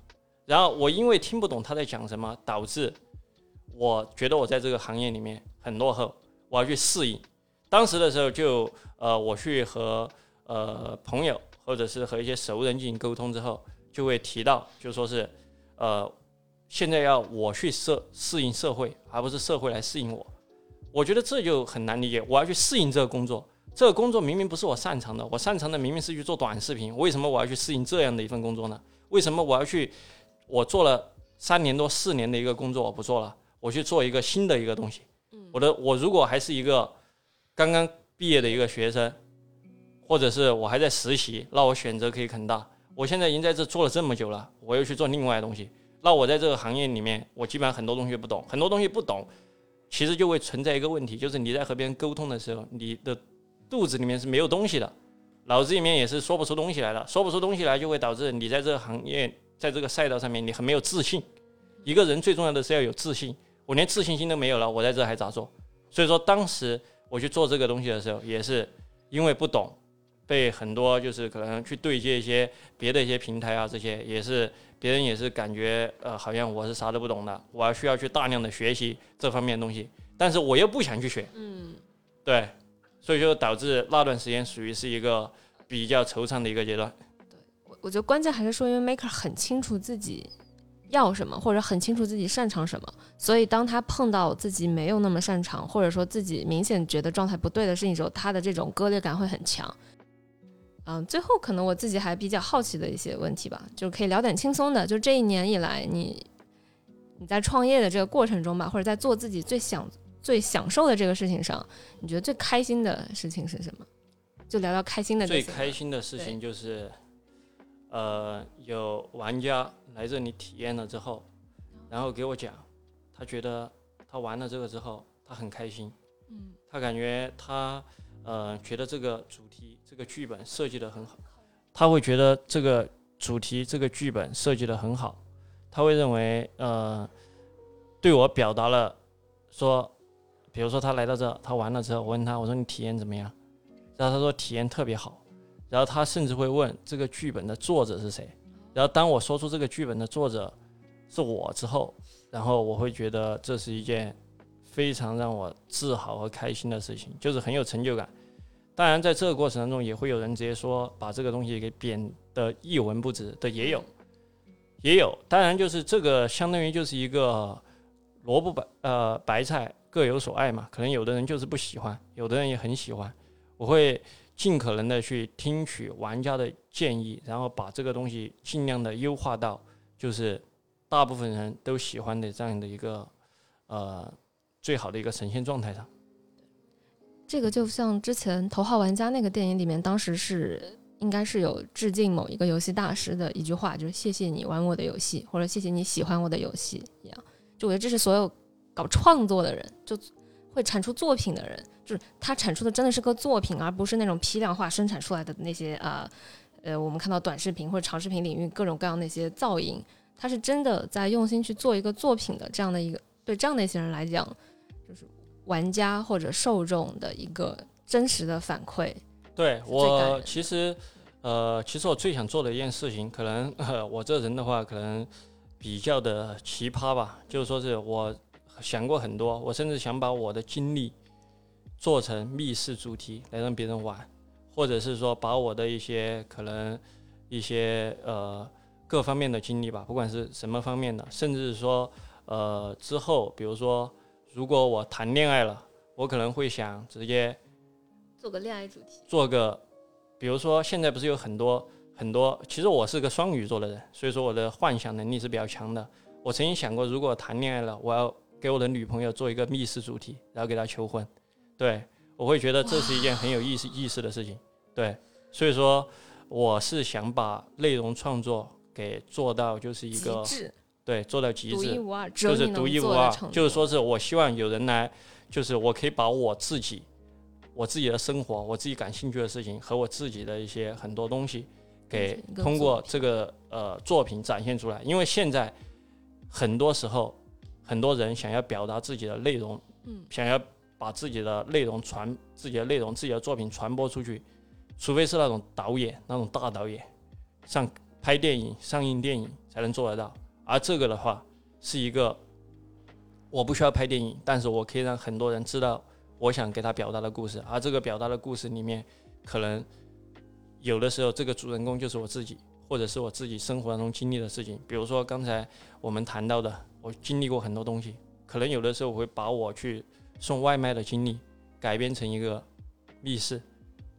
然后我因为听不懂他在讲什么，导致我觉得我在这个行业里面很落后，我要去适应。当时的时候就呃我去和呃朋友或者是和一些熟人进行沟通之后，就会提到就说是呃现在要我去适适应社会，而不是社会来适应我。我觉得这就很难理解，我要去适应这个工作，这个工作明明不是我擅长的，我擅长的明明是去做短视频，为什么我要去适应这样的一份工作呢？为什么我要去？我做了三年多四年的一个工作，我不做了，我去做一个新的一个东西。我的我如果还是一个刚刚毕业的一个学生，或者是我还在实习，那我选择可以很大。我现在已经在这做了这么久了，我又去做另外的东西，那我在这个行业里面，我基本上很多东西不懂，很多东西不懂，其实就会存在一个问题，就是你在和别人沟通的时候，你的肚子里面是没有东西的，脑子里面也是说不出东西来的，说不出东西来就会导致你在这个行业，在这个赛道上面你很没有自信。一个人最重要的是要有自信，我连自信心都没有了，我在这还咋做？所以说当时我去做这个东西的时候，也是因为不懂，被很多就是可能去对接一些别的一些平台啊，这些也是别人也是感觉呃好像我是啥都不懂的，我要需要去大量的学习这方面的东西，但是我又不想去学，嗯，对，所以就导致那段时间属于是一个比较惆怅的一个阶段。对我我觉得关键还是说，因为 Maker 很清楚自己要什么，或者很清楚自己擅长什么，所以当他碰到自己没有那么擅长，或者说自己明显觉得状态不对的事情时候，他的这种割裂感会很强。嗯，最后可能我自己还比较好奇的一些问题吧，就是可以聊点轻松的。就这一年以来，你你在创业的这个过程中吧，或者在做自己最想最享受的这个事情上，你觉得最开心的事情是什么？就聊聊开心的。最开心的事情就是，呃，有玩家来这里体验了之后，然后给我讲，他觉得他玩了这个之后，他很开心，嗯，他感觉他呃觉得这个主题这个剧本设计的很好，他会觉得这个主题这个剧本设计的很好，他会认为呃对我表达了说，比如说他来到这，他玩了之后，我问他我说你体验怎么样？然后他说体验特别好，然后他甚至会问这个剧本的作者是谁，然后当我说出这个剧本的作者是我之后，然后我会觉得这是一件非常让我自豪和开心的事情，就是很有成就感。当然，在这个过程当中，也会有人直接说把这个东西给贬得一文不值的，也有，也有。当然，就是这个相当于就是一个萝卜白呃白菜各有所爱嘛，可能有的人就是不喜欢，有的人也很喜欢。我会尽可能的去听取玩家的建议，然后把这个东西尽量的优化到就是大部分人都喜欢的这样的一个呃最好的一个呈现状态上。这个就像之前《头号玩家》那个电影里面，当时是应该是有致敬某一个游戏大师的一句话，就是“谢谢你玩我的游戏”或者“谢谢你喜欢我的游戏”一样。就我觉得这是所有搞创作的人，就会产出作品的人，就是他产出的真的是个作品，而不是那种批量化生产出来的那些啊呃我们看到短视频或者长视频领域各种各样那些噪音，他是真的在用心去做一个作品的这样的一个对这样的一些人来讲，玩家或者受众的一个真实的反馈。对我其实，呃，其实我最想做的一件事情，可能、呃、我这人的话，可能比较的奇葩吧，就是说是我想过很多，我甚至想把我的经历做成密室主题来让别人玩，或者是说把我的一些可能一些呃各方面的经历吧，不管是什么方面的，甚至是说呃之后，比如说如果我谈恋爱了，我可能会想直接。做个恋爱主题，做个，比如说现在不是有很多很多，其实我是个双鱼座的人，所以说我的幻想能力是比较强的。我曾经想过，如果谈恋爱了，我要给我的女朋友做一个密室主题，然后给她求婚。对我会觉得这是一件很有意思意思的事情。对，所以说我是想把内容创作给做到就是一个对做到极致，独一无二，就是独一无二就是说是我希望有人来，就是我可以把我自己、我自己的生活、我自己感兴趣的事情和我自己的一些很多东西，给通过这个呃作品展现出来。因为现在很多时候，很多人想要表达自己的内容，嗯，想要把自己的内容传、自己的内容、自己的作品传播出去，除非是那种导演、那种大导演，像拍电影、上映电影才能做得到。而这个的话，是一个我不需要拍电影，但是我可以让很多人知道我想给他表达的故事。而这个表达的故事里面，可能有的时候这个主人公就是我自己，或者是我自己生活当中经历的事情。比如说刚才我们谈到的，我经历过很多东西，可能有的时候我会把我去送外卖的经历改编成一个密室，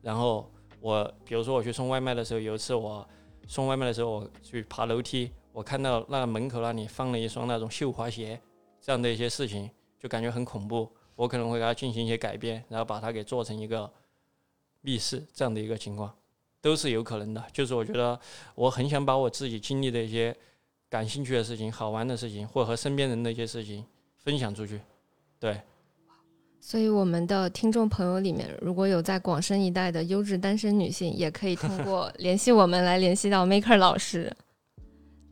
然后我比如说我去送外卖的时候，有一次我送外卖的时候，我去爬楼梯，我看到那门口那里放了一双那种绣花鞋，这样的一些事情，就感觉很恐怖。我可能会给它进行一些改编，然后把它给做成一个密室这样的一个情况，都是有可能的。就是我觉得我很想把我自己经历的一些感兴趣的事情、好玩的事情，或者和身边人的一些事情分享出去。对，所以我们的听众朋友里面，如果有在广深一带的优质单身女性，也可以通过联系我们来联系到 Maker 老师。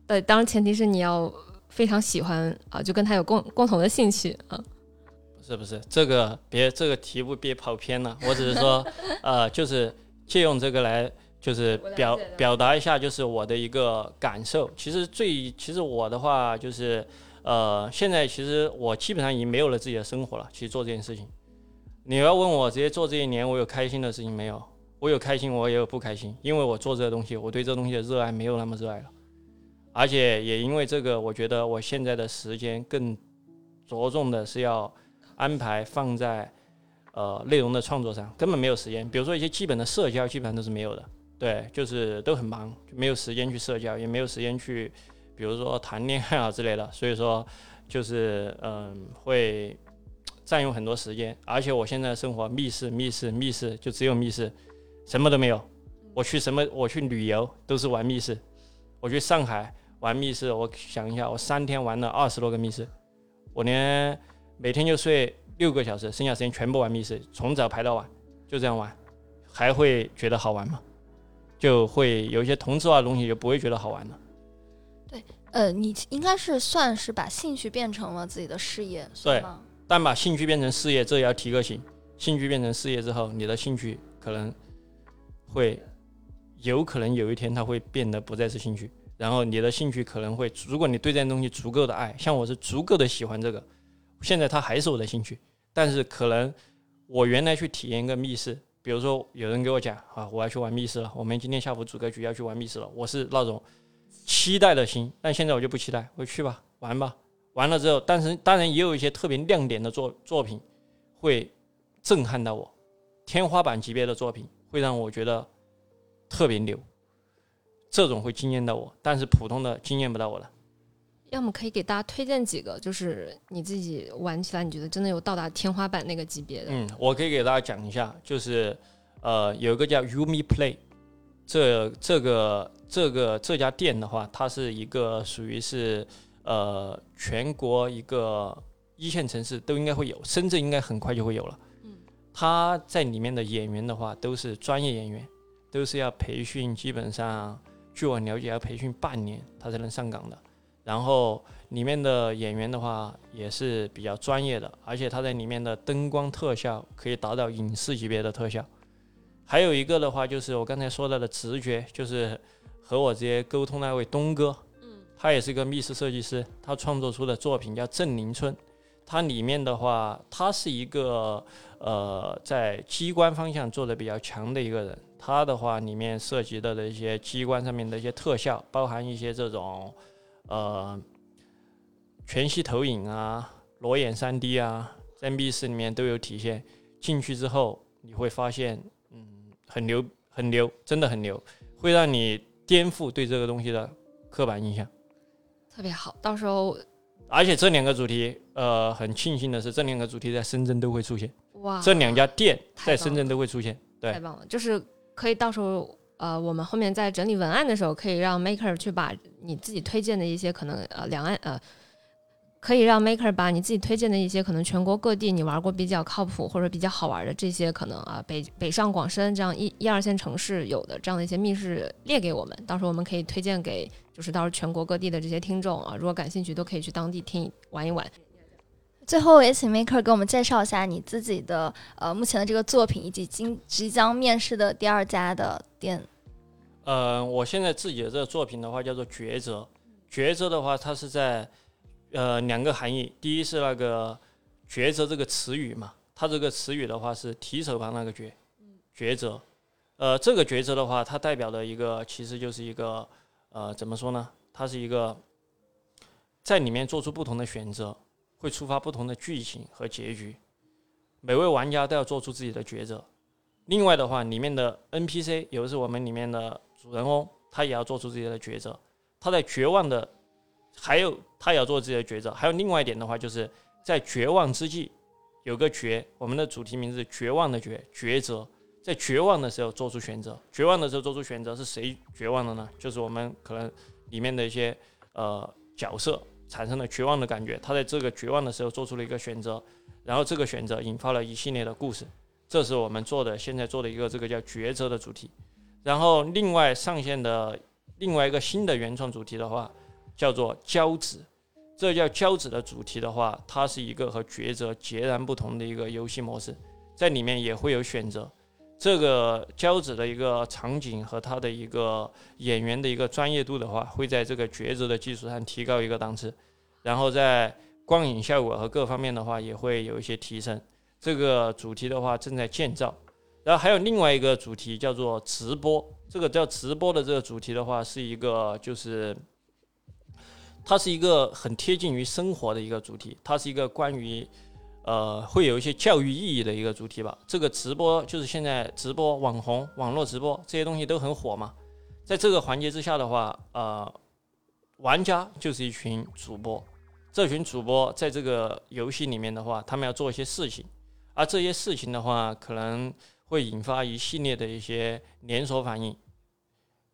对，当然前提是你要非常喜欢啊，就跟他有共共同的兴趣啊。不是不是，这个别这个题目别跑偏了。我只是说，呃，就是借用这个来，就是表表达一下，就是我的一个感受。其实最，其实我的话就是，呃，现在其实我基本上已经没有了自己的生活了。其实做这件事情，你要问我直接做这一年，我有开心的事情没有？我有开心，我也有不开心，因为我做这个东西，我对这东西的热爱没有那么热爱了。而且也因为这个，我觉得我现在的时间更着重的是要安排放在呃内容的创作上，根本没有时间。比如说一些基本的社交，基本上都是没有的。对，就是都很忙，就没有时间去社交，也没有时间去，比如说谈恋爱啊之类的。所以说，就是嗯、会占用很多时间。而且我现在生活密室、密室、密室，就只有密室，什么都没有。我去什么？我去旅游都是玩密室。我去上海玩密室，我想一下，我三天玩了二十多个密室，我连每天就睡六个小时，剩下时间全部玩密室，从早排到晚，就这样玩，还会觉得好玩吗？就会有一些同质化的东西就不会觉得好玩了。对呃，你应该是算是把兴趣变成了自己的事业，对吗？但把兴趣变成事业，这也要提个醒。兴趣变成事业之后，你的兴趣可能会有可能有一天它会变得不再是兴趣，然后你的兴趣可能会，如果你对这件东西足够的爱，像我是足够的喜欢这个，现在它还是我的兴趣，但是可能我原来去体验一个密室，比如说有人给我讲啊，我要去玩密室了，我们今天下午组个局要去玩密室了，我是那种期待的心，但现在我就不期待，我去吧，玩吧。完了之后，但是当然也有一些特别亮点的作作品，会震撼到我，天花板级别的作品会让我觉得特别牛，这种会惊艳到我，但是普通的惊艳不到我了。要么可以给大家推荐几个，就是你自己玩起来你觉得真的有到达天花板那个级别的。嗯，我可以给大家讲一下，就是呃，有一个叫 Umi Play，这这个这个这家店的话，它是一个属于是呃全国一个一线城市都应该会有，深圳应该很快就会有了。嗯，他在里面的演员的话都是专业演员，都是要培训，基本上据我了解要培训半年他才能上岗的。然后里面的演员的话也是比较专业的，而且他在里面的灯光特效可以达到影视级别的特效。还有一个的话就是我刚才说到的直觉，就是和我直接沟通那位东哥，嗯，他也是一个密室设计师，他创作出的作品叫《镇宁村》，它里面的话，他是一个呃在机关方向做的比较强的一个人，他的话里面涉及到的一些机关上面的一些特效，包含一些这种呃全息投影啊、裸眼 3D 啊，在密室里面都有体现。进去之后，你会发现，嗯，很牛，很牛，真的很牛，会让你颠覆对这个东西的刻板印象。特别好，到时候而且这两个主题，呃，很庆幸的是，这两个主题在深圳都会出现，哇，这两家店在深圳都会出现。对太棒了，就是可以到时候呃，我们后面在整理文案的时候，可以让 Maker 去把你自己推荐的一些可能呃两岸呃。可以让 Maker 把你自己推荐的一些可能全国各地你玩过比较靠谱或者比较好玩的这些可能啊北北上广深这样一一二线城市有的这样的一些密室列给我们，到时候我们可以推荐给就是到时候全国各地的这些听众啊，如果感兴趣都可以去当地听玩一玩。最后也请 Maker 给我们介绍一下你自己的呃目前的这个作品，以及今即将面试的第二家的店。呃，我现在自己的这个作品的话叫做《抉择》，抉择的话，它是在呃两个含义，第一是那个抉择这个词语嘛，它这个词语的话是提手旁那个抉，抉择。呃，这个抉择的话，它代表的一个其实就是一个呃怎么说呢？它是一个在里面做出不同的选择，会触发不同的剧情和结局。每位玩家都要做出自己的抉择。另外的话，里面的 NPC 有的是我们里面的主人翁，他也要做出自己的抉择。他在绝望的，还有他也要做自己的抉择。还有另外一点的话，就是在绝望之际，有个绝，我们的主题名字“绝望的绝”，抉择。在绝望的时候做出选择，绝望的时候做出选择是谁绝望的呢？就是我们可能里面的一些呃角色产生了绝望的感觉，他在这个绝望的时候做出了一个选择，然后这个选择引发了一系列的故事。这是我们做的现在做的一个这个叫抉择的主题。然后另外上线的另外一个新的原创主题的话，叫做交子。这叫交子的主题的话，它是一个和抉择截然不同的一个游戏模式，在里面也会有选择。这个交子的一个场景和他的一个演员的一个专业度的话，会在这个抉择的基础上提高一个档次，然后在光影效果和各方面的话也会有一些提升。这个主题的话正在建造，然后还有另外一个主题叫做直播。这个叫直播的这个主题的话，是一个就是它是一个很贴近于生活的一个主题，它是一个关于。呃，会有一些教育意义的一个主题吧。这个直播就是现在直播、网红、网络直播这些东西都很火嘛。在这个环节之下的话，呃，玩家就是一群主播，这群主播在这个游戏里面的话，他们要做一些事情，而这些事情的话，可能会引发一系列的一些连锁反应，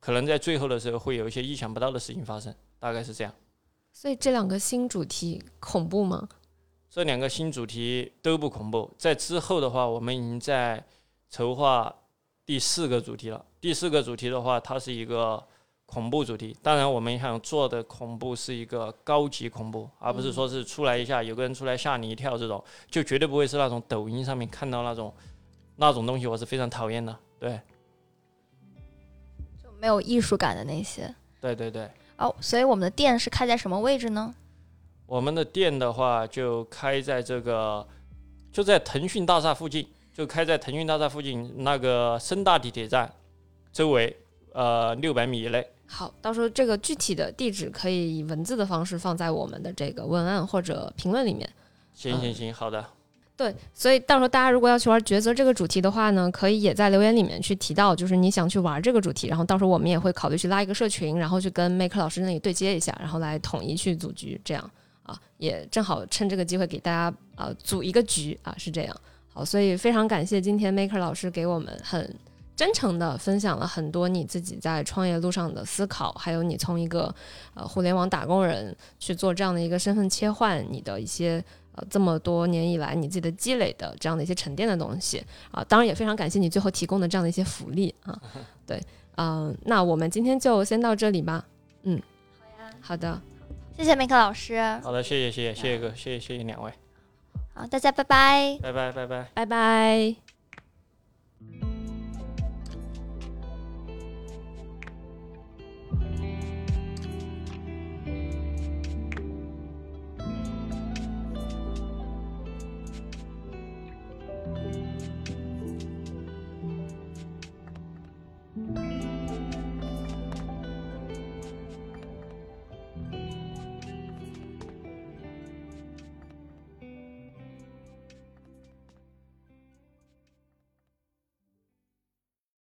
可能在最后的时候会有一些意想不到的事情发生，大概是这样。所以这两个新主题恐怖吗？这两个新主题都不恐怖，在之后的话，我们已经在筹划第四个主题了。第四个主题的话，它是一个恐怖主题。当然，我们想做的恐怖是一个高级恐怖，而不是说是出来一下有个人出来吓你一跳这种，就绝对不会是那种抖音上面看到那种那种东西，我是非常讨厌的。对，就没有艺术感的那些。对对对。哦，所以我们的店是开在什么位置呢？我们的店的话，就开在这个，就在腾讯大厦附近，就开在腾讯大厦附近那个深大地铁站周围，呃，六百米以内。好，到时候这个具体的地址可以以文字的方式放在我们的这个文案或者评论里面。行行行，好的。对，所以到时候大家如果要去玩抉择这个主题的话呢，可以也在留言里面去提到，就是你想去玩这个主题，然后到时候我们也会考虑去拉一个社群，然后去跟 Make 老师那里对接一下，然后来统一去组局，这样。啊，也正好趁这个机会给大家啊组一个局啊，是这样。好，所以非常感谢今天 Maker 老师给我们很真诚的分享了很多你自己在创业路上的思考，还有你从一个呃互联网打工人去做这样的一个身份切换，你的一些呃这么多年以来你自己的积累的这样的一些沉淀的东西啊。当然也非常感谢你最后提供的这样的一些福利啊。对，嗯，那我们今天就先到这里吧。嗯，好呀，好的。谢谢麦克老师。好的，谢谢谢谢谢谢哥，谢谢谢谢两位。好，大家拜拜。拜拜拜拜拜拜。Bye.